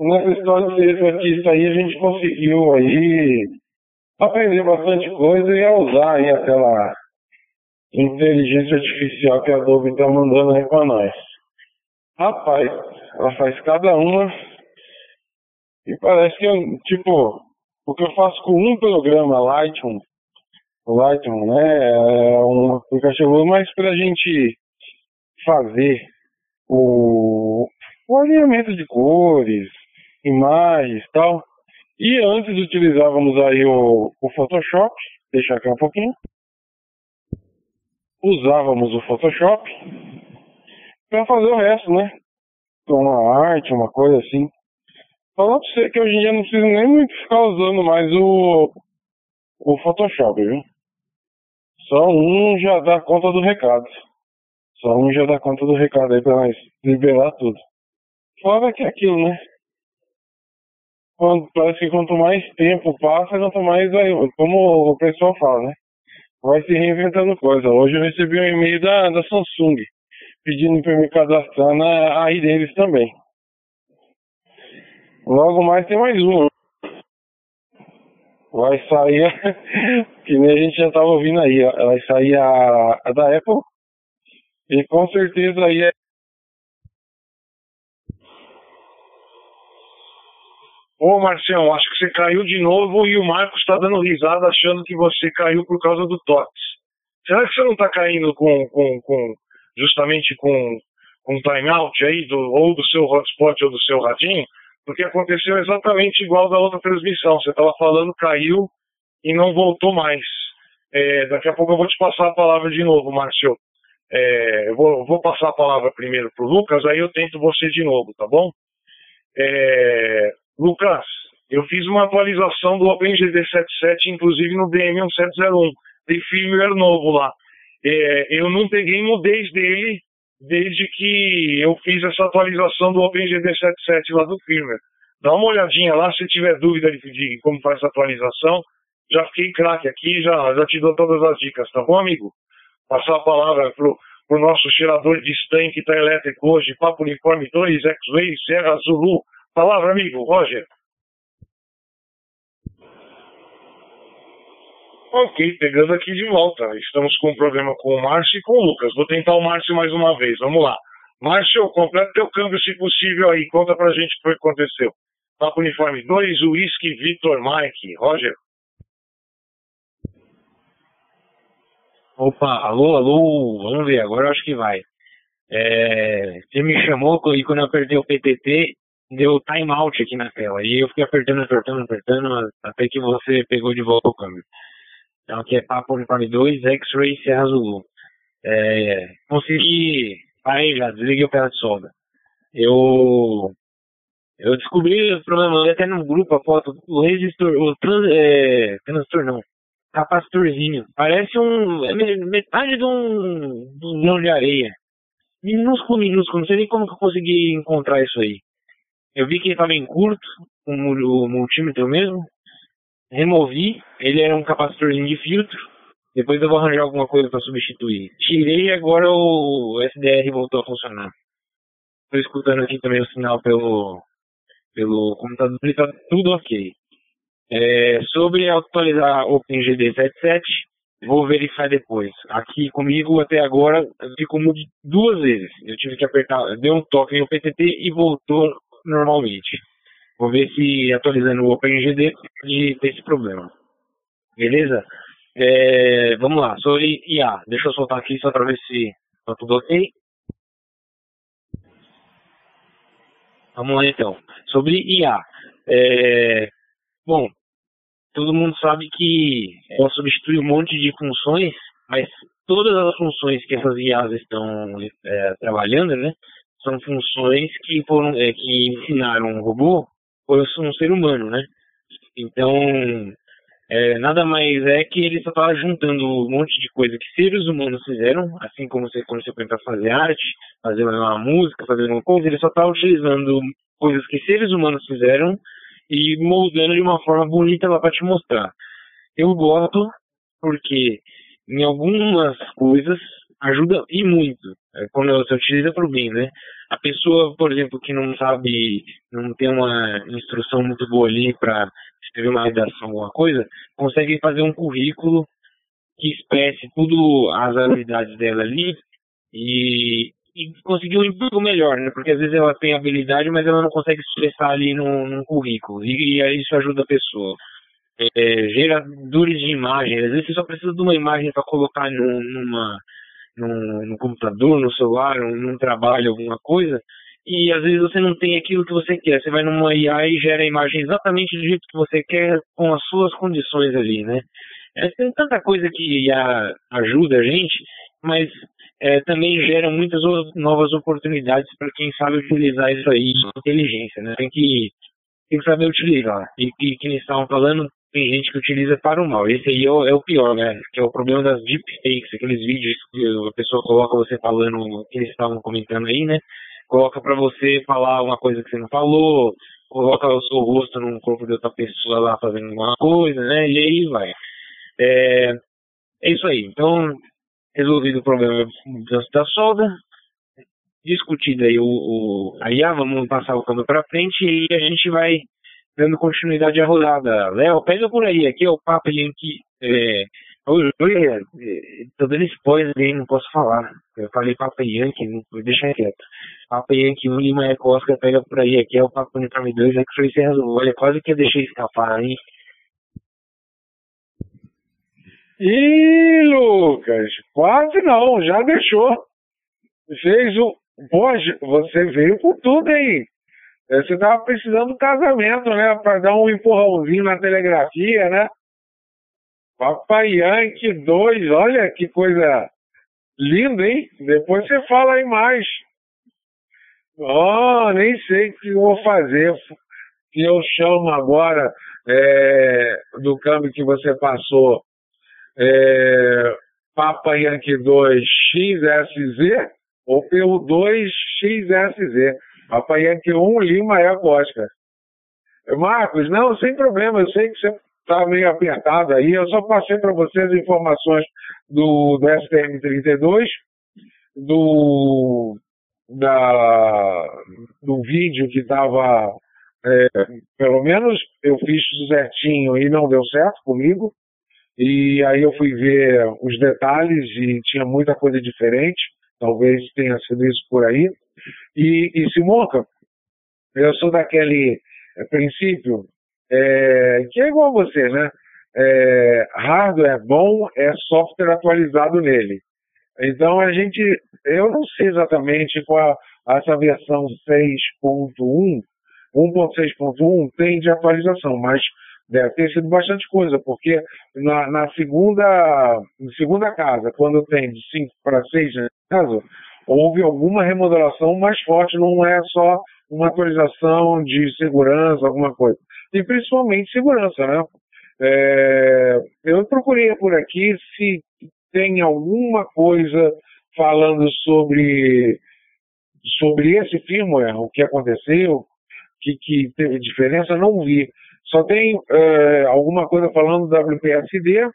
Nessa história de ser retratista aí, a gente conseguiu aí aprender bastante coisa e a usar aí aquela inteligência artificial que a Adobe está mandando aí para nós. Rapaz, ela faz cada uma. E parece que, tipo, o que eu faço com um programa, Lightroom, Lightroom, né, é um aplicativo mais pra gente fazer o, o alinhamento de cores, imagens e tal. E antes utilizávamos aí o, o Photoshop, deixar aqui um pouquinho. Usávamos o Photoshop para fazer o resto, né? Uma arte, uma coisa assim. Falar pra você que hoje em dia não preciso nem muito ficar usando mais o, o Photoshop, viu? Só um já dá conta do recado. Um já dá conta do recado aí pra nós liberar tudo. Fora que é aquilo, né? Quando, parece que quanto mais tempo passa, quanto mais vai, como o pessoal fala, né? Vai se reinventando coisa. Hoje eu recebi um e-mail da, da Samsung pedindo para me cadastrar na aí deles também. Logo mais tem mais um. Vai sair, que nem a gente já estava ouvindo aí, vai sair a, a da Apple. E com certeza aí é Ô Marcião, acho que você caiu de novo e o Marcos está dando risada achando que você caiu por causa do TOTS. Será que você não está caindo com, com, com, justamente com, com timeout aí, do, ou do seu hotspot ou do seu radinho, porque aconteceu exatamente igual da outra transmissão. Você estava falando, caiu e não voltou mais. É, daqui a pouco eu vou te passar a palavra de novo, Márcio. É, eu vou, vou, passar a palavra primeiro para o Lucas, aí eu tento você de novo, tá bom? É, Lucas, eu fiz uma atualização do OpenGD77, inclusive no DM1701. Tem firmware novo lá é, eu não peguei nudez dele desde que eu fiz essa atualização do OpenGD77 lá do firmware. Dá uma olhadinha lá, se tiver dúvida de, de como faz essa atualização. Já fiquei craque aqui, já, já te dou todas as dicas, tá bom, amigo? Passar a palavra pro, pro nosso cheirador de estanque tá elétrico hoje, Papo Uniforme 2, X-Ray, Serra Zulu. Palavra, amigo, Roger. Ok, pegando aqui de volta. Estamos com um problema com o Márcio e com o Lucas. Vou tentar o Márcio mais uma vez. Vamos lá. Márcio, completa teu câmbio se possível aí. Conta pra gente o que aconteceu. Papo Uniforme 2, Whisky, Victor, Mike. Roger. Opa, alô, alô, vamos ver, agora eu acho que vai. É, você me chamou e quando eu apertei o PTT, deu timeout aqui na tela. E eu fiquei apertando, apertando, apertando, até que você pegou de volta o câmbio. Então aqui é Papo Uniforme 2, X-Ray Serra Zulu. É, consegui, parei já, desliguei o pé de solda. Eu eu descobri o problema até no grupo a foto do resistor, o trans, é, transistor não, capacitorzinho. Parece um. É metade de um, grão de areia. Minúsculo, minúsculo. Não sei nem como que eu consegui encontrar isso aí. Eu vi que ele estava em curto, com o multímetro mesmo. Removi. Ele era um capacitorzinho de filtro. Depois eu vou arranjar alguma coisa para substituir. Tirei e agora o SDR voltou a funcionar. Estou escutando aqui também o sinal pelo, pelo computador. Está tudo ok. É, sobre atualizar o OpenGD77, vou verificar depois. Aqui comigo até agora ficou duas vezes. Eu tive que apertar, deu um toque no PTT e voltou normalmente. Vou ver se atualizando o OpenGD pode ter esse problema. Beleza? É, vamos lá, sobre IA. Deixa eu soltar aqui só para ver se tá tudo ok. Vamos lá então. Sobre IA. É, Bom, todo mundo sabe que ela substitui um monte de funções, mas todas as funções que essas IAs estão é, trabalhando, né, são funções que foram é, que ensinaram um robô por um ser humano, né? Então, é, nada mais é que ele só está juntando um monte de coisa que seres humanos fizeram, assim como você, quando você para fazer arte, fazer uma música, fazer uma coisa, ele só está utilizando coisas que seres humanos fizeram e moldando de uma forma bonita lá para te mostrar. Eu gosto porque em algumas coisas ajuda e muito é, quando você utiliza para o bem, né? A pessoa, por exemplo, que não sabe, não tem uma instrução muito boa ali para escrever uma redação, alguma coisa, consegue fazer um currículo que expresse tudo as habilidades dela ali e, e conseguir um emprego melhor, né? Porque às vezes ela tem habilidade, mas ela não consegue expressar ali num, num currículo. E, e isso ajuda a pessoa. É, geradores de imagem, às vezes você só precisa de uma imagem para colocar num, numa, num, no computador, no celular, num, num trabalho, alguma coisa, e às vezes você não tem aquilo que você quer. Você vai numa IA e gera a imagem exatamente do jeito que você quer, com as suas condições ali, né? É, tem tanta coisa que IA ajuda a gente, mas é, também gera muitas novas oportunidades para quem sabe utilizar isso aí, inteligência, né? Tem que, tem que saber utilizar. E que, que eles estavam falando, tem gente que utiliza para o mal. Esse aí é o, é o, pior, né? Que é o problema das deepfakes, aqueles vídeos que a pessoa coloca você falando, que eles estavam comentando aí, né? Coloca para você falar uma coisa que você não falou, coloca o seu rosto num corpo de outra pessoa lá fazendo alguma coisa, né? E aí vai. É, é isso aí. Então, resolvido o problema da solda, discutido aí o, o a IA, vamos passar o câmbio para frente e a gente vai dando continuidade à rodada. Léo, pega por aí, aqui é o Papo. É, hoje, é, tô dando spoiler aí, não posso falar. Eu falei Papo Yankee, não, deixa quieto. Papo Yankee 1, Lima Eco Oscar, pega por aí, aqui é o Papo Uniforme 2, é que foi resolveu. Olha, quase que eu deixei escapar, hein? Ih, Lucas, quase não, já deixou. Fez o. Poxa, você veio com tudo aí. Você tava precisando do casamento, né? Para dar um empurrãozinho na telegrafia, né? Papai Yankee 2, olha que coisa linda, hein? Depois você fala aí mais. Oh, nem sei o que eu vou fazer. Que eu chamo agora é, do câmbio que você passou é, Papa Yankee 2 XSZ ou pelo 2 XSZ. Papa Yankee 1 Lima é a Oscar. Marcos, não, sem problema, eu sei que você tá meio apertado aí. Eu só passei para vocês informações do, do STM32, do, da, do vídeo que estava, é, pelo menos eu fiz certinho e não deu certo comigo. E aí eu fui ver os detalhes e tinha muita coisa diferente. Talvez tenha sido isso por aí. E, e Simonca, eu sou daquele princípio é, que é igual a você, né? É, hardware bom é software atualizado nele. Então a gente, eu não sei exatamente qual essa versão 6.1, 1.6.1 tem de atualização, mas deve ter sido bastante coisa, porque na, na segunda, segunda casa, quando tem de 5 para 6 caso, houve alguma remodelação mais forte, não é só uma atualização de segurança, alguma coisa. E principalmente segurança, né? É, eu procurei por aqui se tem alguma coisa falando sobre, sobre esse firmware, o que aconteceu, que, que teve diferença, não vi. Só tem é, alguma coisa falando do WPSD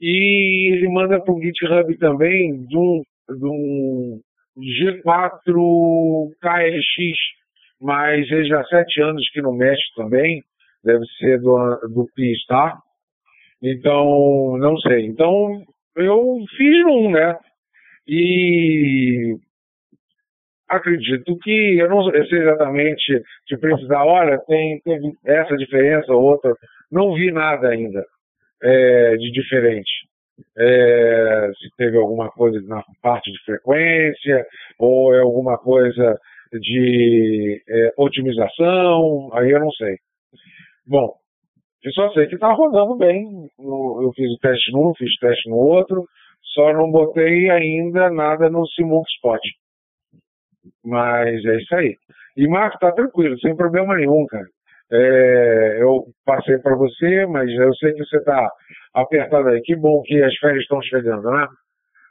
e ele manda para o GitHub também de um, de um G4 KLX, mas ele já há sete anos que não mexe também, deve ser do, do PIS, tá? Então, não sei. Então, eu fiz um, né? E acredito que, eu não sei exatamente se precisar, olha, tem, teve essa diferença ou outra, não vi nada ainda é, de diferente é, se teve alguma coisa na parte de frequência ou é alguma coisa de é, otimização, aí eu não sei. Bom, eu só sei que está rodando bem. Eu fiz o teste num, fiz teste no outro, só não botei ainda nada no Simulk Spot. Mas é isso aí. E Marco, tá tranquilo, sem problema nenhum, cara. É, eu passei para você, mas eu sei que você está apertado aí. Que bom que as férias estão chegando, né?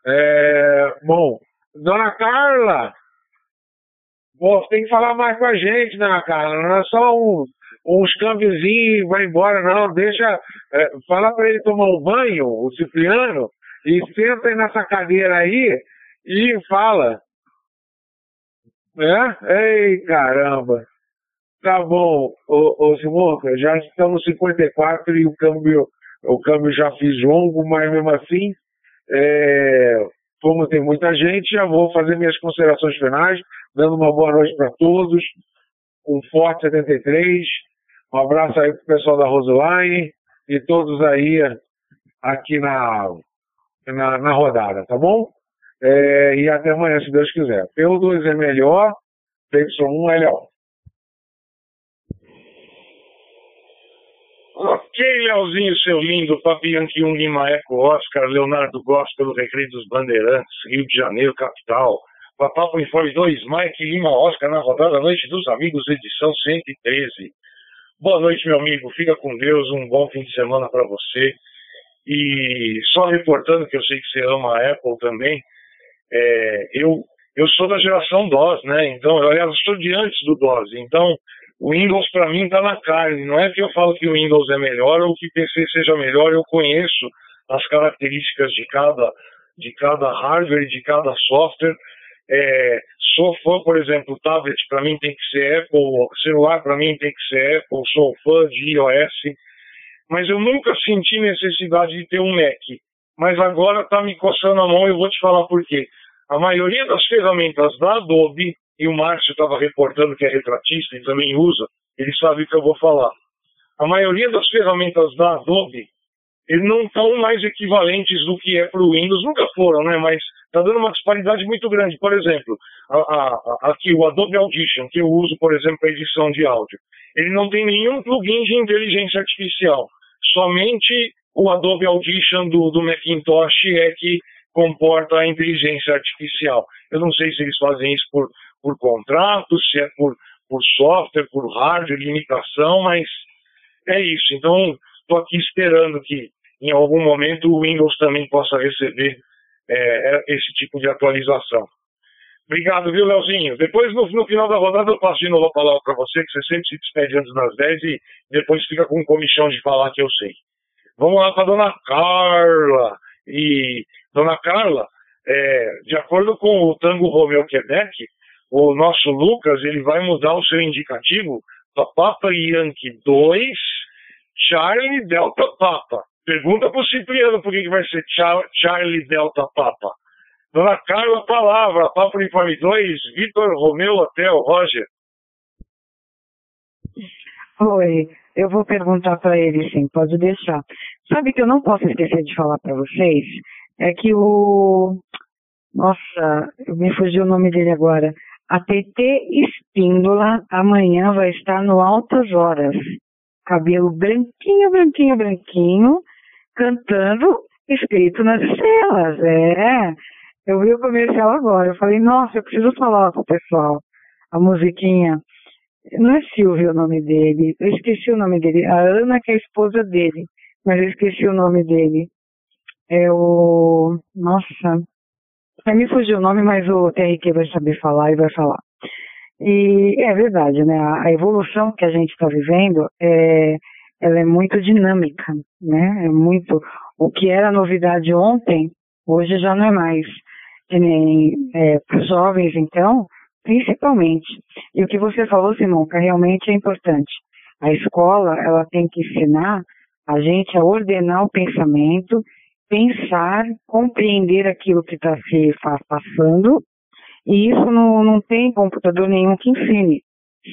É, bom, Dona Carla, pô, tem que falar mais com a gente, Dona Carla. Não é só um, uns câmbiozinhos e vai embora, não. Deixa, é, fala para ele tomar um banho, o Cipriano, e senta aí nessa cadeira aí e fala. É? Ei, caramba. Tá bom, ô, ô Simonca, já estamos no 54 e o câmbio, o câmbio já fiz longo, mas mesmo assim, é, como tem muita gente, já vou fazer minhas considerações finais, dando uma boa noite para todos, um forte 73, um abraço aí pro pessoal da Roseline e todos aí aqui na, na, na rodada, tá bom? É, e até amanhã, se Deus quiser. P2 é melhor, PY1 é LO. Ok, Leozinho, seu lindo, Papianque 1 Lima Eco Oscar, Leonardo Gosta pelo Recreio dos Bandeirantes, Rio de Janeiro, capital. Papapo Informe 2, Mike Lima Oscar na rodada Noite dos Amigos, edição 113. Boa noite, meu amigo, fica com Deus, um bom fim de semana para você. E só reportando que eu sei que você ama a Apple também, é, eu, eu sou da geração DOS, né? Então, eu, aliás, eu sou de antes do DOS, então o Windows para mim está na carne. Não é que eu falo que o Windows é melhor ou que o PC seja melhor, eu conheço as características de cada, de cada hardware de cada software. É, sou fã, por exemplo, tablet para mim tem que ser Apple, celular para mim tem que ser Apple, sou fã de iOS, mas eu nunca senti necessidade de ter um Mac. Mas agora está me coçando a mão e eu vou te falar por quê. A maioria das ferramentas da Adobe e o Márcio estava reportando que é retratista e também usa, ele sabe o que eu vou falar. A maioria das ferramentas da Adobe, eles não estão mais equivalentes do que é para o Windows, nunca foram, né? Mas está dando uma disparidade muito grande. Por exemplo, a, a, a, aqui o Adobe Audition, que eu uso, por exemplo, para edição de áudio, ele não tem nenhum plugin de inteligência artificial. Somente o Adobe Audition do, do Macintosh é que comporta a inteligência artificial. Eu não sei se eles fazem isso por por contrato, se é por, por software, por hardware, limitação, mas é isso. Então, estou aqui esperando que em algum momento o Windows também possa receber é, esse tipo de atualização. Obrigado, viu, Leozinho? Depois, no, no final da rodada, eu passo de novo a palavra para você, que você sempre se despede antes das 10 e depois fica com comichão de falar que eu sei. Vamos lá para dona Carla. E, dona Carla, é, de acordo com o Tango Romeo Quebec, o nosso Lucas ele vai mudar o seu indicativo para Papa Yankee 2, Charlie Delta Papa. Pergunta para o Cipriano por que, que vai ser Char Charlie Delta Papa. Dona Carla, palavra, Papa Uniforme 2, Vitor Romeu Hotel, Roger. Oi, eu vou perguntar para ele sim, pode deixar. Sabe que eu não posso esquecer de falar para vocês? É que o. Nossa, me fugiu o nome dele agora. A TT Espíndola amanhã vai estar no Altas Horas. Cabelo branquinho, branquinho, branquinho, cantando, escrito nas estrelas. É. Eu vi o comercial agora. Eu falei, nossa, eu preciso falar pro pessoal. A musiquinha. Não é Silvio o nome dele. Eu esqueci o nome dele. A Ana, que é a esposa dele. Mas eu esqueci o nome dele. É o. Nossa. Vai me fugir o nome, mas o TRQ vai saber falar e vai falar. E é verdade, né? A evolução que a gente está vivendo é, ela é muito dinâmica, né? É muito. O que era novidade ontem, hoje já não é mais. Que nem é, para os jovens, então, principalmente. E o que você falou, Simonca, realmente é importante. A escola, ela tem que ensinar a gente a ordenar o pensamento pensar, compreender aquilo que está se passando, e isso não, não tem computador nenhum que ensine,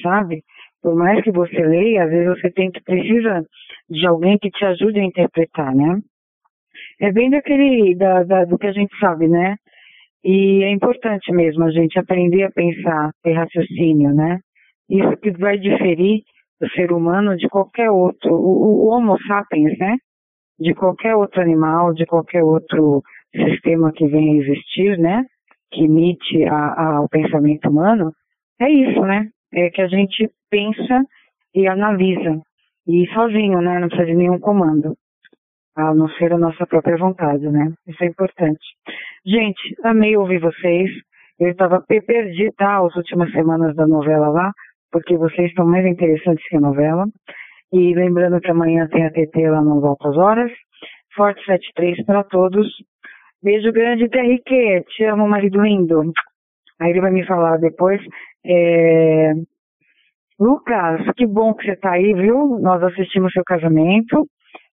sabe? Por mais que você leia, às vezes você tem que precisa de alguém que te ajude a interpretar, né? É bem daquele, da, da, do que a gente sabe, né? E é importante mesmo a gente aprender a pensar, ter raciocínio, né? Isso que vai diferir do ser humano de qualquer outro, o, o Homo sapiens, né? de qualquer outro animal, de qualquer outro sistema que venha a existir, né? Que imite a, a, o pensamento humano, é isso, né? É que a gente pensa e analisa. E sozinho, né? Não precisa de nenhum comando. A não ser a nossa própria vontade, né? Isso é importante. Gente, amei ouvir vocês. Eu estava perdi, tá? As últimas semanas da novela lá, porque vocês estão mais interessantes que a novela. E lembrando que amanhã tem a TT lá no Altas Horas. Forte 73 para todos. Beijo grande, TRQ. Te amo, marido lindo. Aí ele vai me falar depois. É... Lucas, que bom que você está aí, viu? Nós assistimos seu casamento,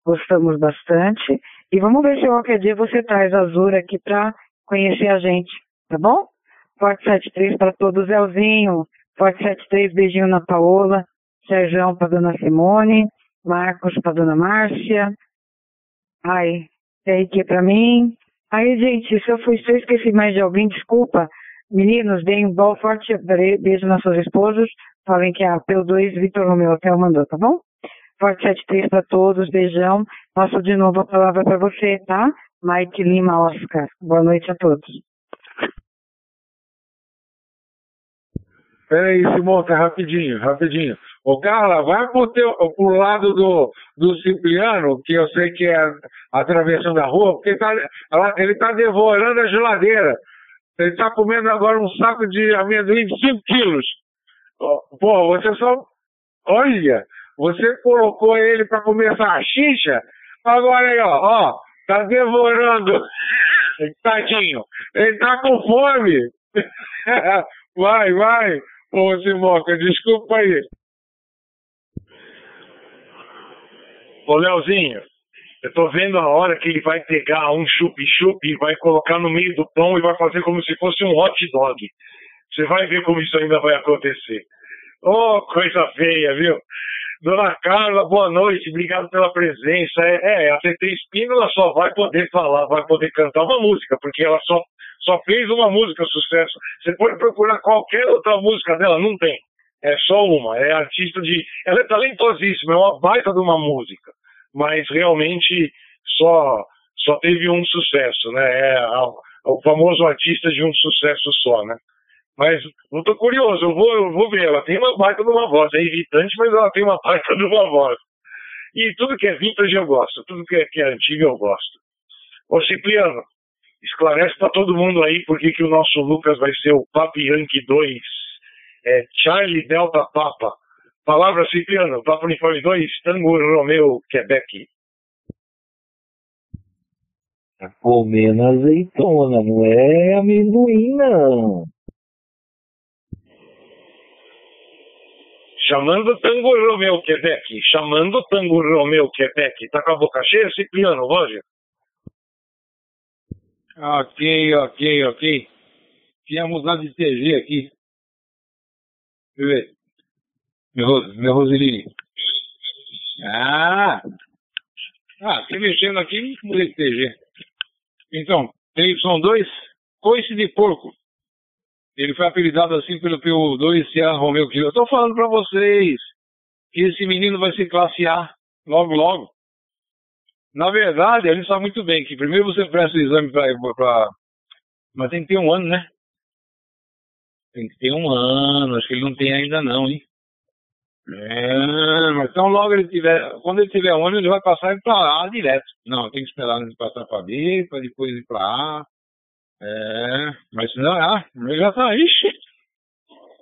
gostamos bastante. E vamos ver se qualquer dia você traz a Azura aqui para conhecer a gente, tá bom? Forte 73 para todos, Elzinho. Forte 73, beijinho na Paola. Sérgio para dona Simone, Marcos para dona Márcia. Ai, aqui para mim. Aí, gente, se eu, fui, se eu esqueci mais de alguém, desculpa. Meninos, deem um bom forte beijo nas suas esposas. Falem que a P2 Vitor Romeu Hotel mandou, tá bom? Forte 73 para todos, beijão. Passo de novo a palavra para você, tá? Mike Lima Oscar. Boa noite a todos. Peraí, Simonca, rapidinho, rapidinho. Ô, Carla, vai pro, teu, pro lado do, do Cipriano, que eu sei que é atravessando a rua, porque tá, ele está devorando a geladeira. Ele está comendo agora um saco de amendoim de 5 quilos. Pô, você só. Olha, você colocou ele para começar a xixa, agora aí, ó, ó, tá devorando. Tadinho, ele tá com fome. vai, vai, ô Simoca, desculpa aí. Ô, Leozinho, eu tô vendo a hora que ele vai pegar um chup-chup e vai colocar no meio do pão e vai fazer como se fosse um hot dog. Você vai ver como isso ainda vai acontecer. Oh, coisa feia, viu? Dona Carla, boa noite, obrigado pela presença. É, é a TT Espínola só vai poder falar, vai poder cantar uma música, porque ela só, só fez uma música sucesso. Você pode procurar qualquer outra música dela, não tem. É só uma. É artista de. Ela é talentosíssima, é uma baita de uma música. Mas realmente só, só teve um sucesso, né? É o famoso artista de um sucesso só, né? Mas não tô curioso, eu vou, eu vou ver. Ela tem uma baita de uma voz, é irritante, mas ela tem uma baita de uma voz. E tudo que é vintage eu gosto, tudo que é, que é antigo eu gosto. Ô Cipriano, esclarece para todo mundo aí por que, o nosso Lucas vai ser o Papi Yankee 2, é Charlie Delta Papa. Palavra Cipriano, Papa Uniforme 2, Tango Romeo, Quebec. Tá comendo azeitona, não é amendoim, não. Chamando Tango Romeo, Quebec. Chamando Tango Romeo, Quebec. Tá com a boca cheia, Cipriano, Roger? Ok, ok, ok. Tinha mudado de TG aqui. Deixa eu ver. Meu, meu Roseline. Ah! Ah, fiquei mexendo aqui mudei de TG. Então, TY2, coice de porco. Ele foi apelidado assim pelo PU2 Sierra Romeo Kilo. Eu tô falando para vocês que esse menino vai ser classe A logo, logo. Na verdade, ele sabe muito bem que primeiro você presta o exame para. Mas tem que ter um ano, né? Tem que ter um ano, acho que ele não tem ainda não, hein? É, mas então logo ele tiver. Quando ele tiver um ano, ele vai passar para A direto. Não, tem que esperar ele passar para B, para depois ir para A. É, mas senão, ah, já tá, ixi.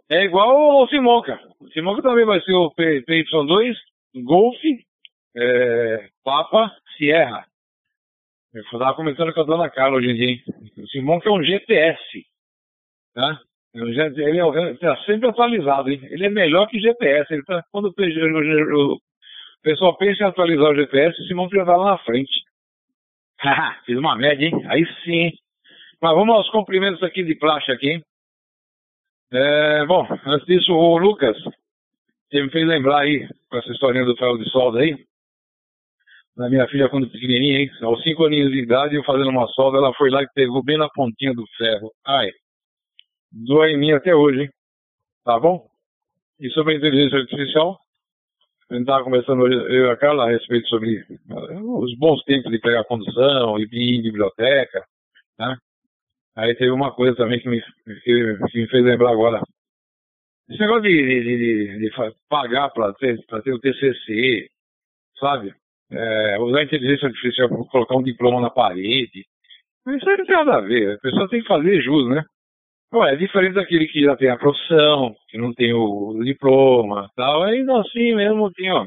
É igual o Simonca. O Simonca também vai ser o PY2, Golf, é, Papa, Sierra. Eu estava comentando com a dona Carla hoje em dia, hein? O Simonca é um GPS, tá? É ele está é, sempre atualizado, hein? Ele é melhor que GPS. Ele tá, quando o, o, o pessoal pensa em atualizar o GPS, o Simão já está lá na frente. Fiz uma média, hein? Aí sim. Mas vamos aos cumprimentos aqui de plástico aqui. É, bom, antes disso, o Lucas, você me fez lembrar aí, com essa historinha do ferro de solda aí, da minha filha quando pequenininha, hein? Aos cinco aninhos de idade, eu fazendo uma solda, ela foi lá e pegou bem na pontinha do ferro. Ai, doa em mim até hoje, hein? Tá bom? E sobre a inteligência artificial, a gente estava conversando hoje, eu e a Carla, a respeito sobre os bons tempos de pegar condução e ir em biblioteca, né? Aí teve uma coisa também que me, que, que me fez lembrar agora. Esse negócio de, de, de, de pagar para ter, ter o TCC, sabe? É, usar a inteligência artificial para colocar um diploma na parede. Isso aí não tem nada a ver. A pessoa tem que fazer jus, né? Ué, é diferente daquele que já tem a profissão, que não tem o diploma tal. Ainda assim mesmo tem, ó.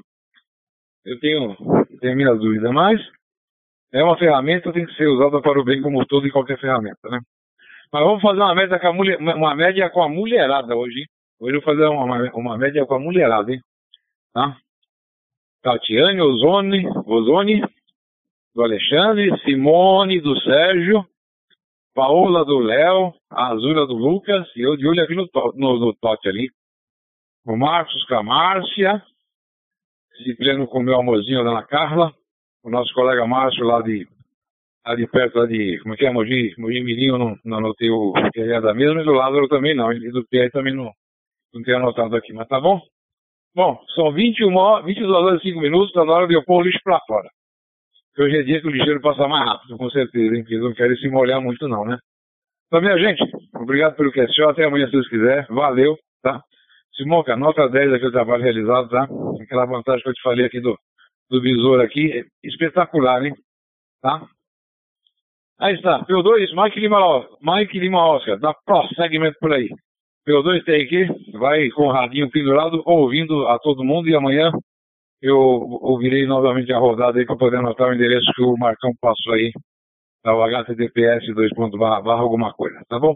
Eu tenho, tenho minhas dúvidas, mas é uma ferramenta que tem que ser usada para o bem como todo e qualquer ferramenta, né? Mas vamos fazer uma média com a, mulher, uma média com a mulherada hoje. Hein? Hoje eu vou fazer uma, uma média com a mulherada, hein? Tá? Tatiane, Ozone, Ozone, do Alexandre, Simone, do Sérgio, Paola do Léo, a Azula do Lucas e eu de olho aqui no, no, no tote ali. O Marcos com a Márcia, Cipriano com o meu amorzinho da Ana Carla, o nosso colega Márcio lá de ali perto lá de, como é que é, Mogi, Mogi Mirim, eu não, não anotei o que é da mesma, e do Lázaro também não, e do Pierre também não, não tenho anotado aqui, mas tá bom? Bom, são 21, 22 horas e 5 minutos, tá na hora de eu pôr o lixo pra fora. Hoje é dia que o lixeiro passa mais rápido, com certeza, hein? Porque eles não querem se molhar muito não, né? Então, minha gente, obrigado pelo question, até amanhã se Deus quiser, valeu, tá? Simonca, nota 10 aqui o trabalho realizado, tá? Aquela vantagem que eu te falei aqui do, do visor aqui, espetacular, hein? Tá? Aí está, P2, Mike Lima, Mike Lima Oscar, dá prosseguimento por aí. P2 tem aqui, vai com o radinho pendurado, ouvindo a todo mundo, e amanhã eu ouvirei novamente a rodada aí para poder anotar o endereço que o Marcão passou aí, da o HTTPS 2. Barra, barra alguma coisa, tá bom?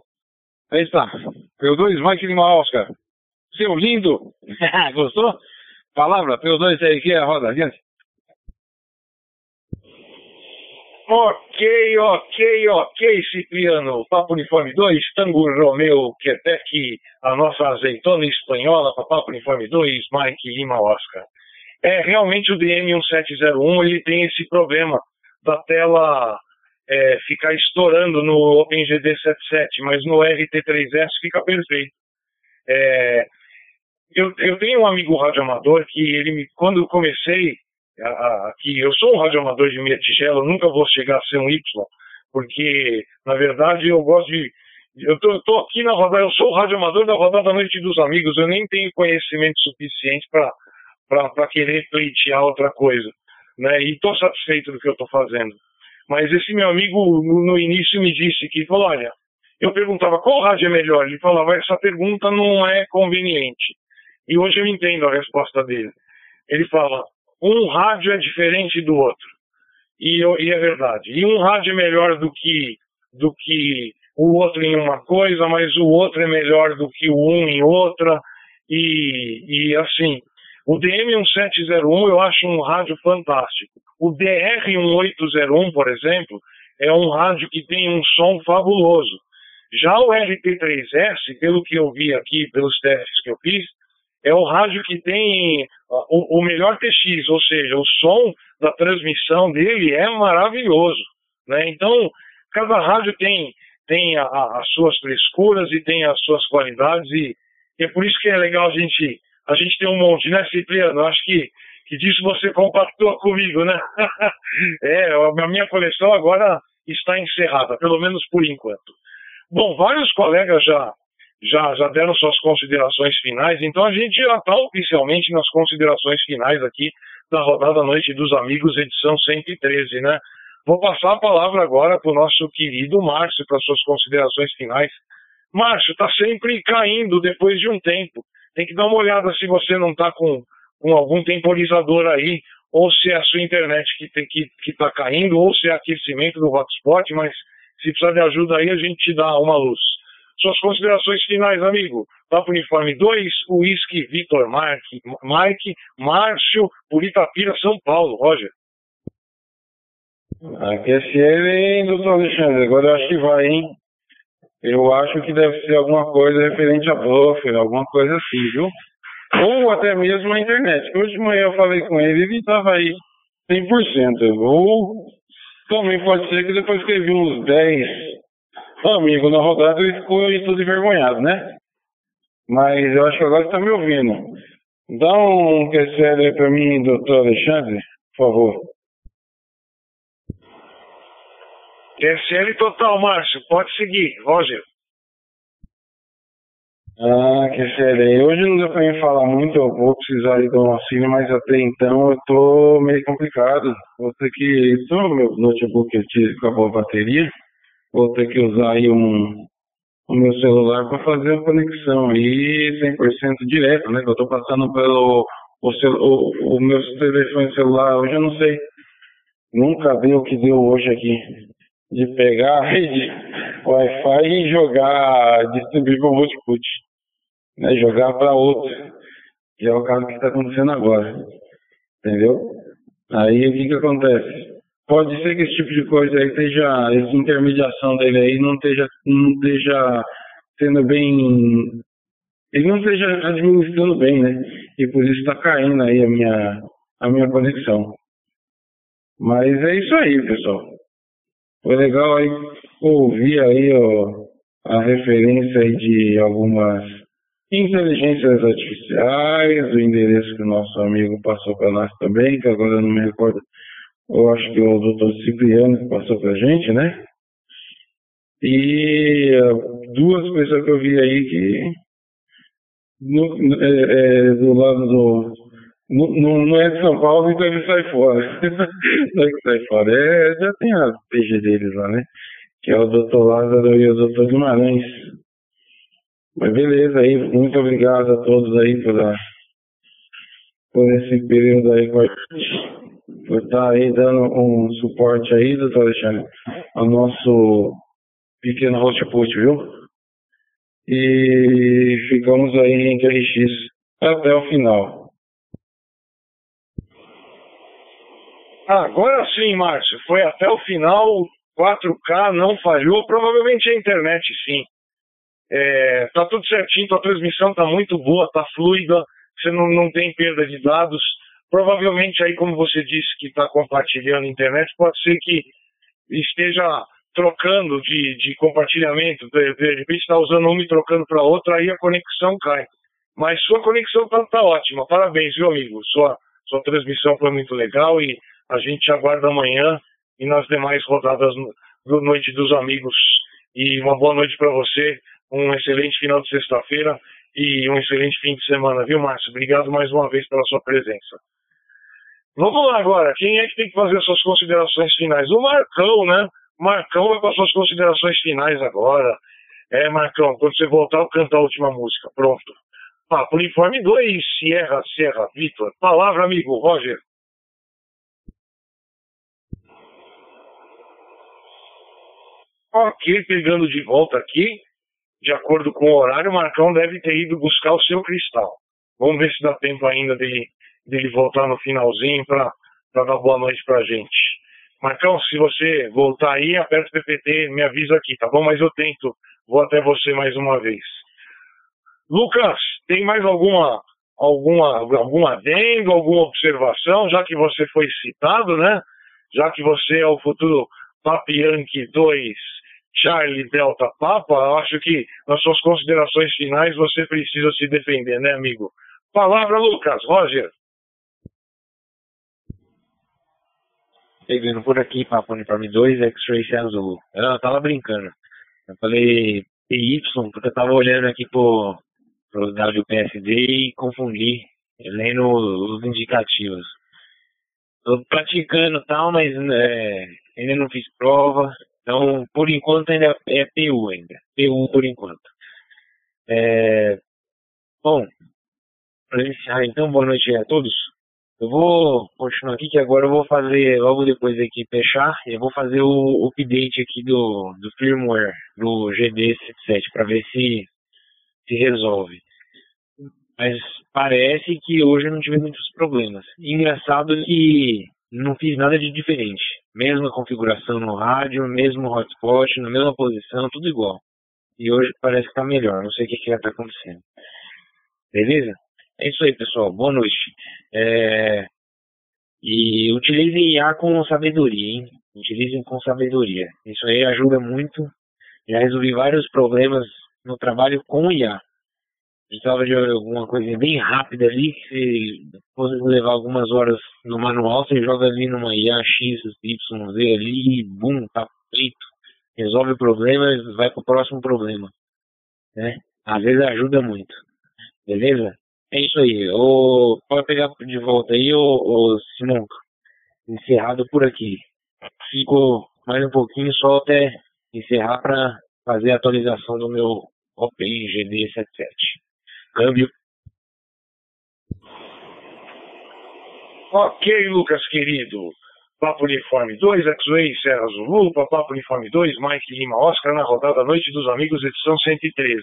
Aí está, P2, Mike Lima Oscar. Seu lindo! Gostou? Palavra, P2 tem aqui, a roda, adiante. Ok, ok, ok, Cipriano. Papo Uniforme 2, Tango Romeu, Quebec, a nossa azeitona espanhola para Papo Uniforme 2, Mike Lima Oscar. É, realmente o DM1701 ele tem esse problema da tela é, ficar estourando no OpenGD77, mas no RT3S fica perfeito. É, eu, eu tenho um amigo radioamador que ele me, quando eu comecei aqui, eu sou um radioamador de meia tigela, nunca vou chegar a ser um Y, porque, na verdade, eu gosto de. Eu tô aqui na rodada, eu sou o radioamador da rodada da noite dos amigos, eu nem tenho conhecimento suficiente para querer pleitear outra coisa. Né? E estou satisfeito do que eu estou fazendo. Mas esse meu amigo no início me disse que falou, olha, eu perguntava qual rádio é melhor. Ele falava, essa pergunta não é conveniente. E hoje eu entendo a resposta dele. Ele fala, um rádio é diferente do outro. E, e, é verdade. E um rádio é melhor do que, do que o outro em uma coisa, mas o outro é melhor do que o um em outra. E, e assim, o DM1701 eu acho um rádio fantástico. O DR1801, por exemplo, é um rádio que tem um som fabuloso. Já o LP3S, pelo que eu vi aqui, pelos testes que eu fiz, é o rádio que tem o, o, melhor TX, ou seja, o som da transmissão dele é maravilhoso. Né? Então, cada rádio tem, tem a, a, as suas frescuras e tem as suas qualidades, e, e, é por isso que é legal a gente, a gente ter um monte, né, Cipriano? Acho que, que disso você compactou comigo, né? é, a minha coleção agora está encerrada, pelo menos por enquanto. Bom, vários colegas já já, já deram suas considerações finais, então a gente já está oficialmente nas considerações finais aqui da rodada Noite dos Amigos, edição 113, né? Vou passar a palavra agora para o nosso querido Márcio para suas considerações finais. Márcio, está sempre caindo depois de um tempo. Tem que dar uma olhada se você não está com, com algum temporizador aí, ou se é a sua internet que está que, que tá caindo, ou se é aquecimento do hotspot, mas se precisar de ajuda aí, a gente te dá uma luz. Suas considerações finais, amigo. Papo Uniforme 2, Whisky, Vitor Mike, Mike, Márcio, por Itapira, São Paulo. Roger. Aquecer, hein, doutor Alexandre? Agora eu acho que vai, hein? Eu acho que deve ser alguma coisa referente a buffer, alguma coisa assim, viu? Ou até mesmo a internet. Hoje de manhã eu falei com ele, ele estava aí 100%. Ou também pode ser que depois que ele viu uns 10 amigo na rodada ele ficou tudo envergonhado, né? Mas eu acho que agora está me ouvindo. Dá um QCL aí para mim, doutor Alexandre, por favor. QCL total, Márcio. Pode seguir, Roger. Ah, QCL. Hoje não deu para mim falar muito, eu vou precisar aí do auxílio, mas até então eu tô meio complicado. Vou ter que. Então, meu notebook acabou a bateria vou ter que usar aí um, o meu celular para fazer a conexão aí 100% direto, né? Eu estou passando pelo o, o, o meu telefone celular hoje, eu não sei. Nunca vi o que deu hoje aqui. De pegar a rede Wi-Fi e jogar, distribuir para o multiput. Né? Jogar para outro. Que é o caso que está acontecendo agora. Entendeu? Aí o que, que acontece? Pode ser que esse tipo de coisa aí esteja, essa intermediação dele aí não esteja, não esteja sendo bem, ele não esteja administrando bem, né? E por isso está caindo aí a minha, a minha conexão. Mas é isso aí, pessoal. Foi legal aí ouvir aí ó, a referência aí de algumas inteligências artificiais, o endereço que o nosso amigo passou para nós também, que agora eu não me recordo eu acho que o doutor Cipriano passou pra gente, né? E uh, duas coisas que eu vi aí que no, é, é, do lado do. No, não é de São Paulo, então ele sai fora. não é que sai fora. É, já tem a PG deles lá, né? Que é o doutor Lázaro e o doutor Guimarães. Mas beleza aí, muito obrigado a todos aí por, por esse período aí com a gente por estar aí dando um suporte aí, doutor Alexandre, ao nosso pequeno hotput, viu? E ficamos aí em QRX até o final. Agora sim, Márcio, foi até o final, 4K não falhou, provavelmente a internet sim. É, tá tudo certinho, a transmissão tá muito boa, tá fluida, você não, não tem perda de dados. Provavelmente aí, como você disse que está compartilhando internet, pode ser que esteja trocando de, de compartilhamento, de, repente está usando uma e trocando para outra, aí a conexão cai. Mas sua conexão está tá ótima, parabéns, viu amigo? Sua, sua transmissão foi muito legal e a gente aguarda amanhã e nas demais rodadas do Noite dos Amigos. E uma boa noite para você, um excelente final de sexta-feira e um excelente fim de semana, viu, Márcio? Obrigado mais uma vez pela sua presença. Vamos lá agora, quem é que tem que fazer as suas considerações finais? O Marcão, né? Marcão vai para suas considerações finais agora. É, Marcão, quando você voltar, eu canto a última música. Pronto. Papo Uniforme 2, Sierra, Sierra, Vitor. Palavra, amigo, Roger. Ok, pegando de volta aqui, de acordo com o horário, o Marcão deve ter ido buscar o seu cristal. Vamos ver se dá tempo ainda dele, dele voltar no finalzinho para dar boa noite pra gente. Marcão, se você voltar aí, aperta o PPT, me avisa aqui, tá bom? Mas eu tento, vou até você mais uma vez. Lucas, tem mais alguma alguma algum adendo, alguma observação, já que você foi citado, né? Já que você é o futuro Papianque 2 Charlie Delta Papa, acho que nas suas considerações finais você precisa se defender, né, amigo? Palavra, Lucas. Roger. Pegando por aqui, Papo Uniforme 2, X-Ray Azul. Eu tava brincando. Eu falei PY porque eu tava olhando aqui pro, pro WPSD e confundi, lendo os indicativos. Tô praticando tal, mas é, ainda não fiz prova. Então, por enquanto, ainda é PU ainda. PU por enquanto. É, bom, para iniciar, então, boa noite a todos. Eu vou continuar aqui, que agora eu vou fazer, logo depois aqui fechar, eu vou fazer o update aqui do, do firmware do GD77 para ver se se resolve. Mas parece que hoje eu não tive muitos problemas. Engraçado que não fiz nada de diferente. Mesma configuração no rádio, mesmo hotspot, na mesma posição, tudo igual. E hoje parece que está melhor, não sei o que, que está acontecendo. Beleza? É isso aí, pessoal. Boa noite. É... E utilizem IA com sabedoria, hein? Utilizem com sabedoria. Isso aí ajuda muito. Já resolvi vários problemas no trabalho com IA. Precisava de alguma coisa bem rápida ali, que você fosse levar algumas horas no manual, você joga ali numa IA X, Y, Z ali e bum, tá feito. Resolve o problema e vai pro próximo problema. Né? Às vezes ajuda muito. Beleza? É isso aí. O, pode pegar de volta aí, o, o Simão. Encerrado por aqui. Fico mais um pouquinho só até encerrar para fazer a atualização do meu OpenGD77. Câmbio. Ok, Lucas querido. Papo Uniforme 2, X-Way, Serra Zulu, Papo Uniforme 2, Mike Lima Oscar na rodada Noite dos Amigos, edição 113.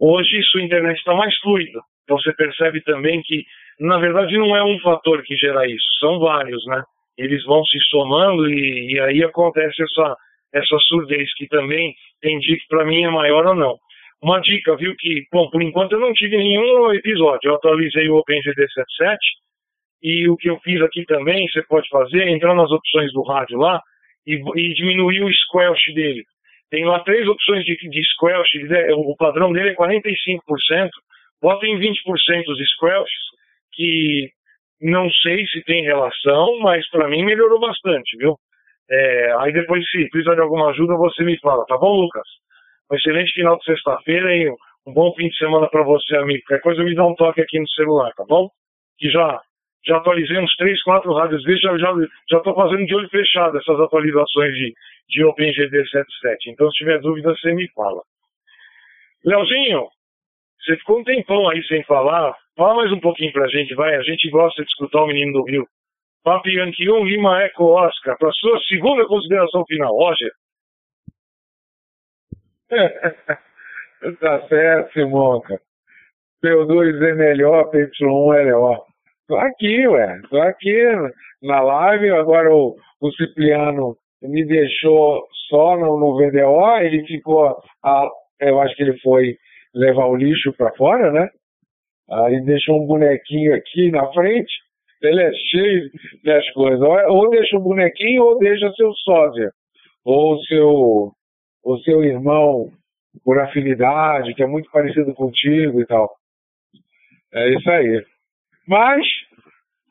Hoje sua internet está mais fluida. Então você percebe também que, na verdade, não é um fator que gera isso, são vários, né? Eles vão se somando e, e aí acontece essa, essa surdez que também tem dia que para mim é maior ou não. Uma dica, viu, que, bom, por enquanto eu não tive nenhum episódio. Eu atualizei o OpenGD77 e o que eu fiz aqui também, você pode fazer, entrar nas opções do rádio lá e, e diminuir o squelch dele. Tem lá três opções de, de squelch, o padrão dele é 45%, bota em 20% os squelches, que não sei se tem relação, mas para mim melhorou bastante, viu? É, aí depois, se precisar de alguma ajuda, você me fala, tá bom, Lucas? Um excelente final de sexta-feira e um bom fim de semana para você, amigo. Qualquer coisa me dá um toque aqui no celular, tá bom? Que já, já atualizei uns 3, 4 rádios vezes, já, já, já tô fazendo de olho fechado essas atualizações de, de OpenGD77. Então, se tiver dúvida, você me fala. Leozinho, você ficou um tempão aí sem falar. Fala mais um pouquinho pra gente, vai. A gente gosta de escutar o menino do Rio. Papi 1, Lima Eco Oscar. Para sua segunda consideração final, Roger. tá certo, Simonca. P2 é melhor, PY1 é. Tô aqui, ué. Tô aqui na live. Agora o, o Cipriano me deixou só no, no VDO. Ele ficou. A, eu acho que ele foi levar o lixo para fora, né? Aí deixou um bonequinho aqui na frente. Ele é cheio das coisas. Ou deixa o bonequinho ou deixa seu sósia. Ou seu o seu irmão por afinidade, que é muito parecido contigo e tal. É isso aí. Mas,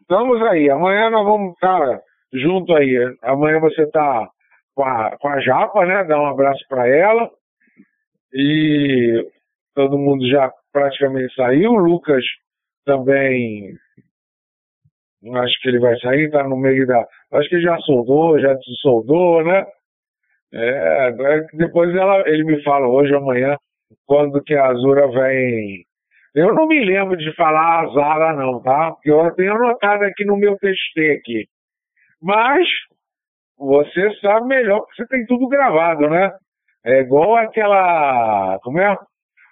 estamos aí. Amanhã nós vamos estar junto aí. Amanhã você está com a, com a Japa, né? Dá um abraço para ela. E todo mundo já praticamente saiu. O Lucas também Acho que ele vai sair, tá no meio da. Acho que já soldou, já soldou, né? É, depois ela, ele me fala hoje, amanhã, quando que a Azura vem. Eu não me lembro de falar Azara, não, tá? Porque eu tenho anotado aqui no meu texto aqui. Mas você sabe melhor, porque você tem tudo gravado, né? É igual aquela. Como é?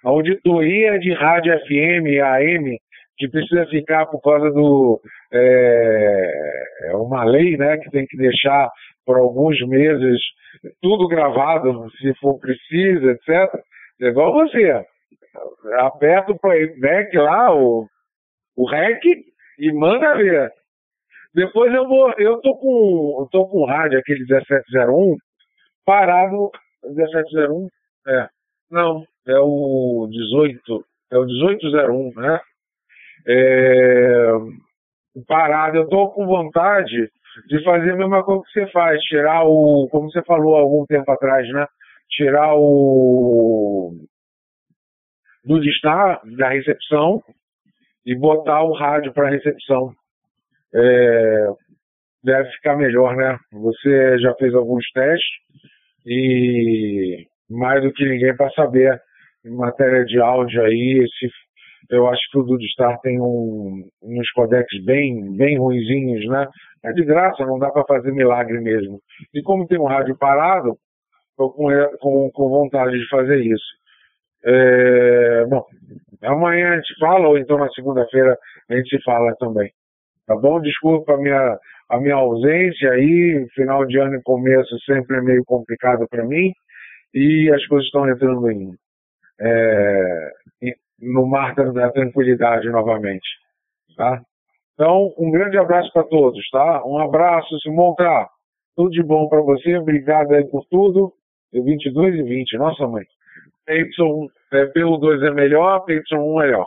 Auditoria de rádio FM, AM, que precisa ficar por causa do. É, é uma lei, né? Que tem que deixar por alguns meses tudo gravado, se for preciso, etc. É igual você. Aperta o playback lá, o, o REC, e manda ver. Depois eu vou. Eu tô com. Eu tô com o rádio, aquele 1701, parado. 1701? É. Não, é o 18. É o 1801, né? É, parado, eu tô com vontade de fazer a mesma coisa que você faz, tirar o, como você falou há algum tempo atrás, né? Tirar o do estar da recepção e botar o rádio para recepção. É, deve ficar melhor, né? Você já fez alguns testes e mais do que ninguém para saber em matéria de áudio aí, esse, eu acho que o Dudestar tem um, uns codecs bem, bem ruinzinhos, né? É de graça, não dá para fazer milagre mesmo. E como tem um rádio parado, estou com, com, com vontade de fazer isso. É, bom, amanhã a gente fala, ou então na segunda-feira a gente se fala também. Tá bom? Desculpa a minha, a minha ausência aí, final de ano e começo sempre é meio complicado para mim, e as coisas estão entrando em, é, no mar da tranquilidade novamente. Tá? Então, um grande abraço para todos, tá? Um abraço, Simonca. Tudo de bom para você. Obrigado aí por tudo. 22 e 20, nossa mãe. PY, é, pelo 2 é melhor, PY1 é melhor.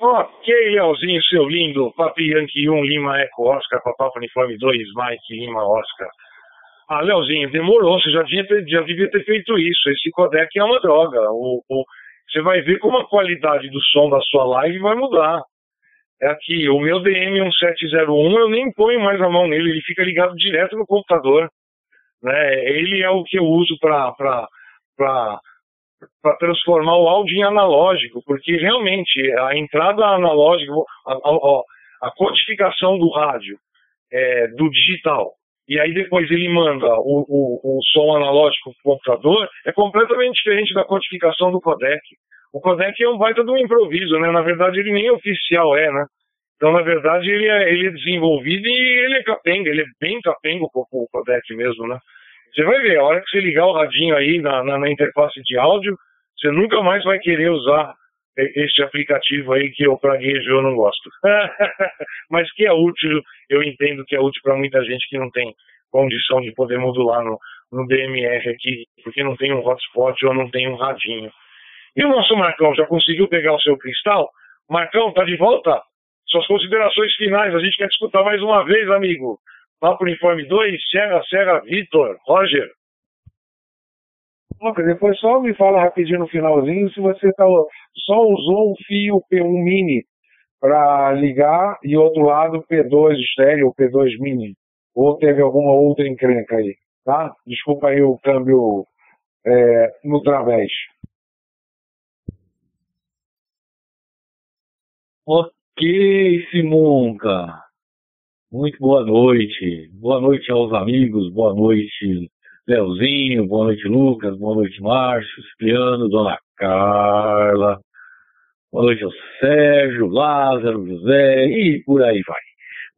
Ok, Leozinho, seu lindo. Papi Yankee 1, Lima Eco Oscar, Papá Uniforme 2, Mike Lima Oscar. Ah, Leozinho, demorou, você já devia, ter, já devia ter feito isso. Esse codec é uma droga. O, o, você vai ver como a qualidade do som da sua live vai mudar. É aqui, o meu DM1701 eu nem ponho mais a mão nele, ele fica ligado direto no computador. Né? Ele é o que eu uso para transformar o áudio em analógico, porque realmente a entrada analógica, a, a, a codificação do rádio, é, do digital, e aí depois ele manda o, o, o som analógico para o computador, é completamente diferente da codificação do codec. O codec é um baita de um improviso, né? Na verdade, ele nem oficial é, né? Então, na verdade, ele é, ele é desenvolvido e ele é capenga, ele é bem capengo com o codec mesmo, né? Você vai ver, a hora que você ligar o radinho aí na, na, na interface de áudio, você nunca mais vai querer usar esse aplicativo aí que eu praguejo eu não gosto. Mas que é útil, eu entendo que é útil para muita gente que não tem condição de poder modular no, no DMR aqui, porque não tem um hotspot ou não tem um radinho. E o nosso Marcão já conseguiu pegar o seu cristal? Marcão, tá de volta? Suas considerações finais, a gente quer escutar mais uma vez, amigo. Papo Uniforme 2, Serra, Serra, Vitor, Roger. Depois só me fala rapidinho no finalzinho se você tá, só usou um fio P1 mini para ligar e outro lado P2 estéreo, P2 mini. Ou teve alguma outra encrenca aí, tá? Desculpa aí o câmbio é, no través. Ok, Simonca. Muito boa noite. Boa noite aos amigos, boa noite Leozinho, boa noite Lucas, boa noite Márcio, Cipriano, Dona Carla, boa noite ao Sérgio, Lázaro, José e por aí vai.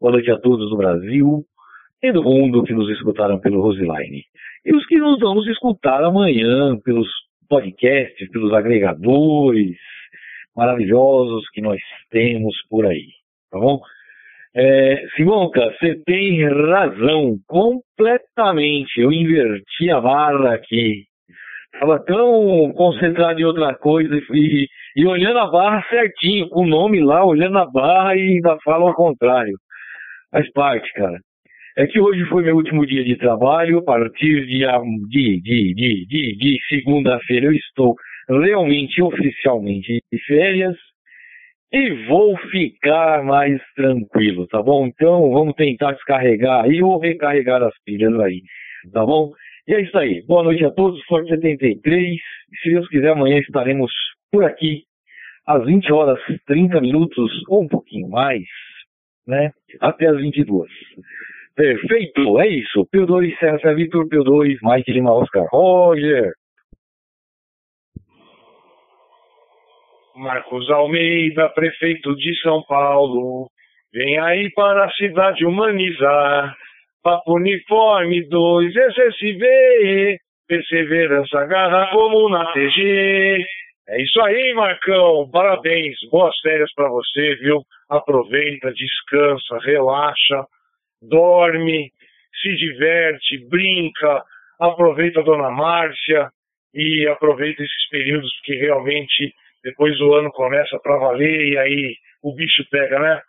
Boa noite a todos do Brasil e do mundo que nos escutaram pelo Roseline. E os que nos vão nos escutar amanhã pelos podcasts, pelos agregadores maravilhosos que nós temos por aí, tá bom? É, Simonca, você tem razão, completamente. Eu inverti a barra aqui. Estava tão concentrado em outra coisa e, e olhando a barra certinho, com o nome lá, olhando a barra e ainda falo ao contrário. Faz parte, cara. É que hoje foi meu último dia de trabalho, a partir de, de, de, de, de, de segunda-feira eu estou realmente, oficialmente de férias e vou ficar mais tranquilo, tá bom? Então vamos tentar descarregar aí ou recarregar as pilhas aí, tá bom? E é isso aí. Boa noite a todos. Forte 73. Se Deus quiser, amanhã estaremos por aqui às 20 horas 30 minutos ou um pouquinho mais, né? Até às 22. Perfeito, é isso. P2, César Vitor, P2, Mike Lima, Oscar, Roger. Marcos Almeida, prefeito de São Paulo, vem aí para a cidade humanizar. Papo Uniforme 2, SSV, perseverança, garra como na TG. É isso aí, Marcão. Parabéns. Boas férias para você, viu? Aproveita, descansa, relaxa, dorme, se diverte, brinca. Aproveita a Dona Márcia e aproveita esses períodos que realmente depois o ano começa para valer e aí o bicho pega, né?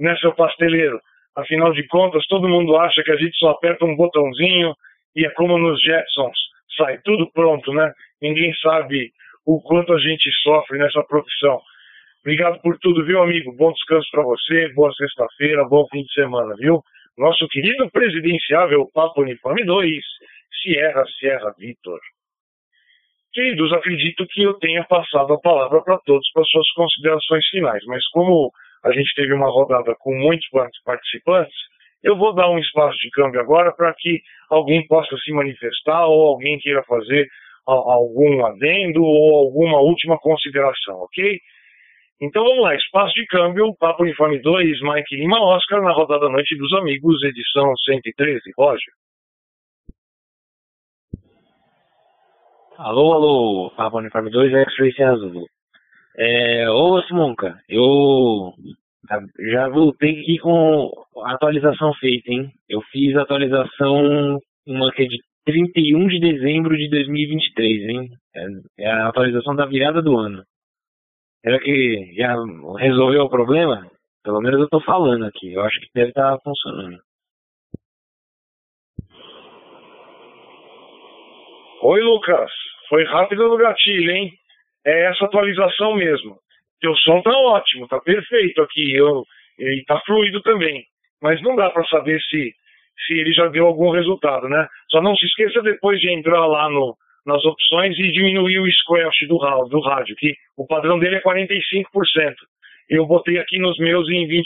Né, seu pasteleiro? Afinal de contas, todo mundo acha que a gente só aperta um botãozinho e é como nos Jetsons, sai tudo pronto, né? Ninguém sabe o quanto a gente sofre nessa profissão. Obrigado por tudo, viu, amigo? Bom descanso para você, boa sexta-feira, bom fim de semana, viu? Nosso querido presidenciável Papo Uniforme 2, Sierra Sierra Vitor. Queridos, acredito que eu tenha passado a palavra para todos para suas considerações finais, mas como a gente teve uma rodada com muitos participantes, eu vou dar um espaço de câmbio agora para que alguém possa se manifestar ou alguém queira fazer algum adendo ou alguma última consideração, ok? Então vamos lá, espaço de câmbio, Papo Uniforme 2, Mike Lima Oscar, na rodada Noite dos Amigos, edição 113. Roger. Alô, alô, Papo Uniforme 2, X-Ray Azul. É, ô Simonca, eu já voltei aqui com a atualização feita, hein? Eu fiz a atualização uma que é de 31 de dezembro de 2023, hein? É, é a atualização da virada do ano. Será que já resolveu o problema? Pelo menos eu tô falando aqui. Eu acho que deve estar tá funcionando. Oi, Lucas. Foi rápido no gatilho, hein? é essa atualização mesmo. Teu som tá ótimo, tá perfeito aqui, eu, e tá fluido também. Mas não dá para saber se, se ele já deu algum resultado, né? Só não se esqueça depois de entrar lá no, nas opções e diminuir o squelch do, do rádio, que o padrão dele é 45%. Eu botei aqui nos meus em 20%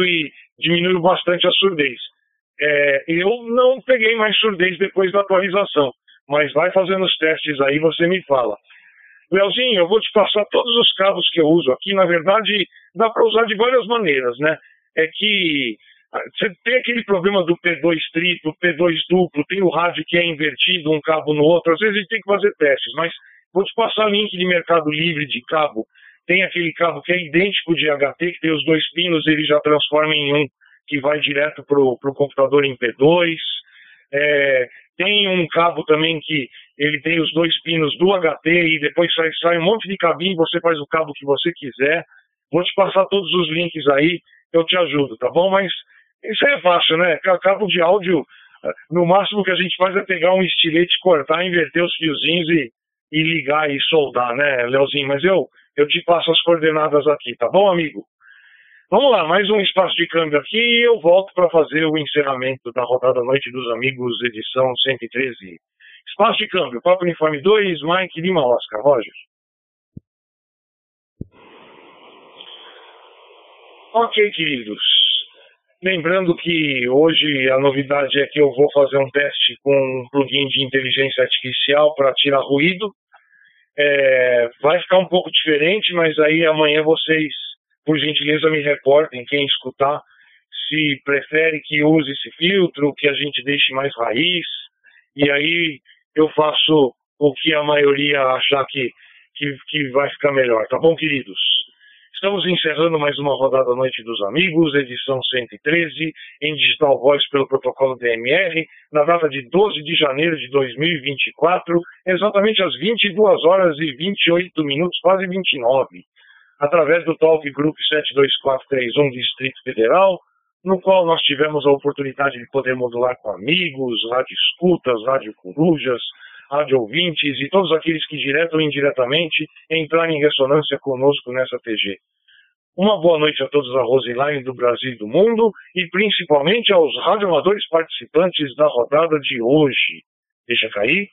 e diminuiu bastante a surdez. É, eu não peguei mais surdez depois da atualização, mas vai fazendo os testes aí, você me fala. Leozinho, eu vou te passar todos os cabos que eu uso aqui. Na verdade, dá para usar de várias maneiras, né? É que ah, você tem aquele problema do P2 triplo, P2 duplo, tem o rádio que é invertido um cabo no outro. Às vezes a gente tem que fazer testes, mas vou te passar link de Mercado Livre de cabo. Tem aquele cabo que é idêntico de HT, que tem os dois pinos, ele já transforma em um que vai direto para o computador em P2. É, tem um cabo também que ele tem os dois pinos do HT e depois sai, sai um monte de cabinho, você faz o cabo que você quiser. Vou te passar todos os links aí, eu te ajudo, tá bom? Mas isso é fácil, né? Cabo de áudio, no máximo que a gente faz é pegar um estilete, cortar, inverter os fiozinhos e, e ligar e soldar, né, Leozinho? Mas eu, eu te passo as coordenadas aqui, tá bom, amigo? Vamos lá, mais um espaço de câmbio aqui e eu volto para fazer o encerramento da rodada Noite dos Amigos, edição 113. Espaço de câmbio, Papo Uniforme 2, Mike Lima Oscar, Roger. Ok, queridos. Lembrando que hoje a novidade é que eu vou fazer um teste com um plugin de inteligência artificial para tirar ruído. É, vai ficar um pouco diferente, mas aí amanhã vocês por gentileza me reportem, quem escutar, se prefere que use esse filtro, que a gente deixe mais raiz, e aí eu faço o que a maioria achar que, que, que vai ficar melhor, tá bom, queridos? Estamos encerrando mais uma rodada Noite dos Amigos, edição 113, em Digital Voice pelo protocolo DMR, na data de 12 de janeiro de 2024, exatamente às 22 horas e 28 minutos, quase 29 através do Talk Group 72431 Distrito Federal, no qual nós tivemos a oportunidade de poder modular com amigos, rádio escutas, rádio corujas, rádio ouvintes e todos aqueles que direto ou indiretamente entrarem em ressonância conosco nessa TG. Uma boa noite a todos da Roseline do Brasil e do mundo e principalmente aos radioamadores participantes da rodada de hoje. Deixa cair.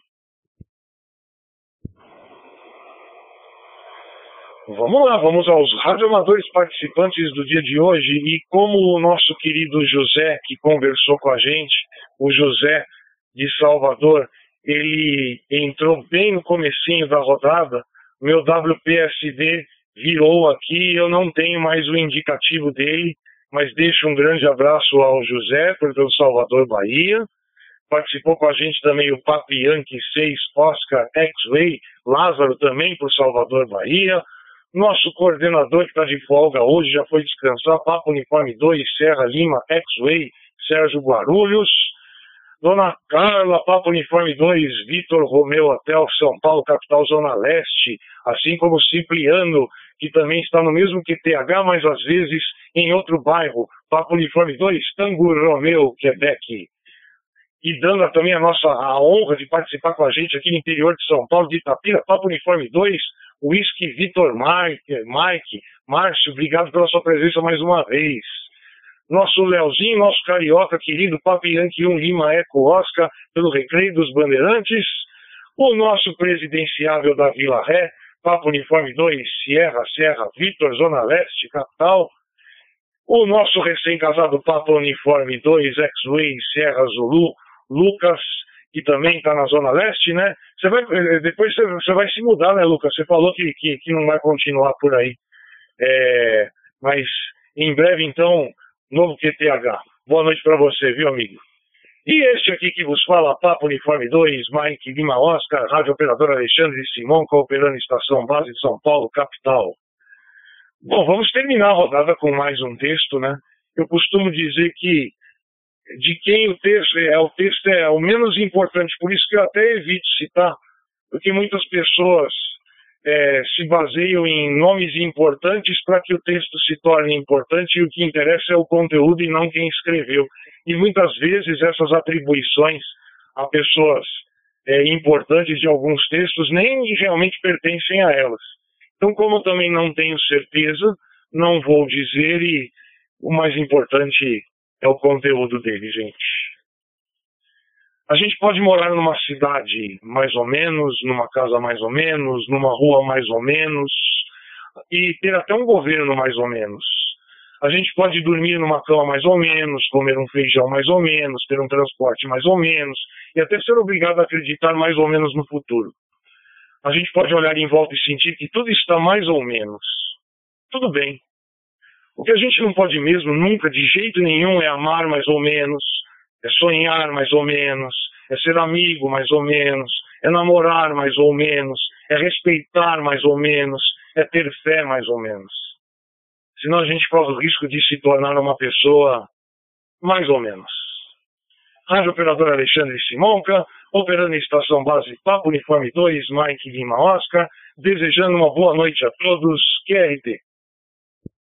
Vamos lá, vamos aos radioamadores participantes do dia de hoje e como o nosso querido José que conversou com a gente, o José de Salvador, ele entrou bem no comecinho da rodada, meu WPSD virou aqui, eu não tenho mais o indicativo dele, mas deixo um grande abraço ao José, pelo Salvador, Bahia. Participou com a gente também o Papi Yankee 6 Oscar X-Ray, Lázaro também por Salvador, Bahia. Nosso coordenador está de folga hoje já foi descansar, Papo Uniforme 2, Serra Lima, X-Way, Sérgio Guarulhos. Dona Carla, Papo Uniforme 2, Vitor Romeu Hotel, São Paulo, capital Zona Leste, assim como Cipriano, que também está no mesmo QTH, mas às vezes em outro bairro, Papo Uniforme 2, Tango Romeu, Quebec. E dando também a nossa a honra de participar com a gente aqui no interior de São Paulo, de Itapira, Papo Uniforme 2, Whisky Vitor Mike, Mike, Márcio, obrigado pela sua presença mais uma vez. Nosso Leozinho, nosso carioca querido, Papi Yankee 1 Lima Eco Oscar, pelo Recreio dos Bandeirantes. O nosso presidenciável da Vila Ré, Papo Uniforme 2, Sierra, Serra, Vitor, Zona Leste, capital. O nosso recém-casado Papo Uniforme 2, X-Way, Serra Zulu, Lucas, que também está na Zona Leste, né? Você vai, eh, depois você, você, vai se mudar, né, Lucas? Você falou que, que, que não vai continuar por aí. É, mas em breve, então, novo QTH. Boa noite para você, viu, amigo? E este aqui que vos fala, Papo Uniforme 2, Mike Lima Oscar, Rádio Operador Alexandre Simão, cooperando Estação Base de São Paulo, capital. Bom, vamos terminar a rodada com mais um texto, né? Eu costumo dizer que de quem o texto é, o texto é o menos importante, por isso que eu até evito citar, porque muitas pessoas é, se baseiam em nomes importantes para que o texto se torne importante e o que interessa é o conteúdo e não quem escreveu. E muitas vezes essas atribuições a pessoas é, importantes de alguns textos nem realmente pertencem a elas. Então, como eu também não tenho certeza, não vou dizer e o mais importante é o conteúdo dele, gente. A gente pode morar numa cidade mais ou menos, numa casa mais ou menos, numa rua mais ou menos, e ter até um governo mais ou menos. A gente pode dormir numa cama mais ou menos, comer um feijão mais ou menos, ter um transporte mais ou menos, e até ser obrigado a acreditar mais ou menos no futuro. A gente pode olhar em volta e sentir que tudo está mais ou menos. Tudo bem. O que a gente não pode mesmo, nunca, de jeito nenhum, é amar mais ou menos, é sonhar mais ou menos, é ser amigo mais ou menos, é namorar mais ou menos, é respeitar mais ou menos, é ter fé mais ou menos. Senão a gente corre o risco de se tornar uma pessoa mais ou menos. Rádio Operador Alexandre Simonca, operando em estação base Papo Uniforme 2, Mike Lima Oscar, desejando uma boa noite a todos, QRT.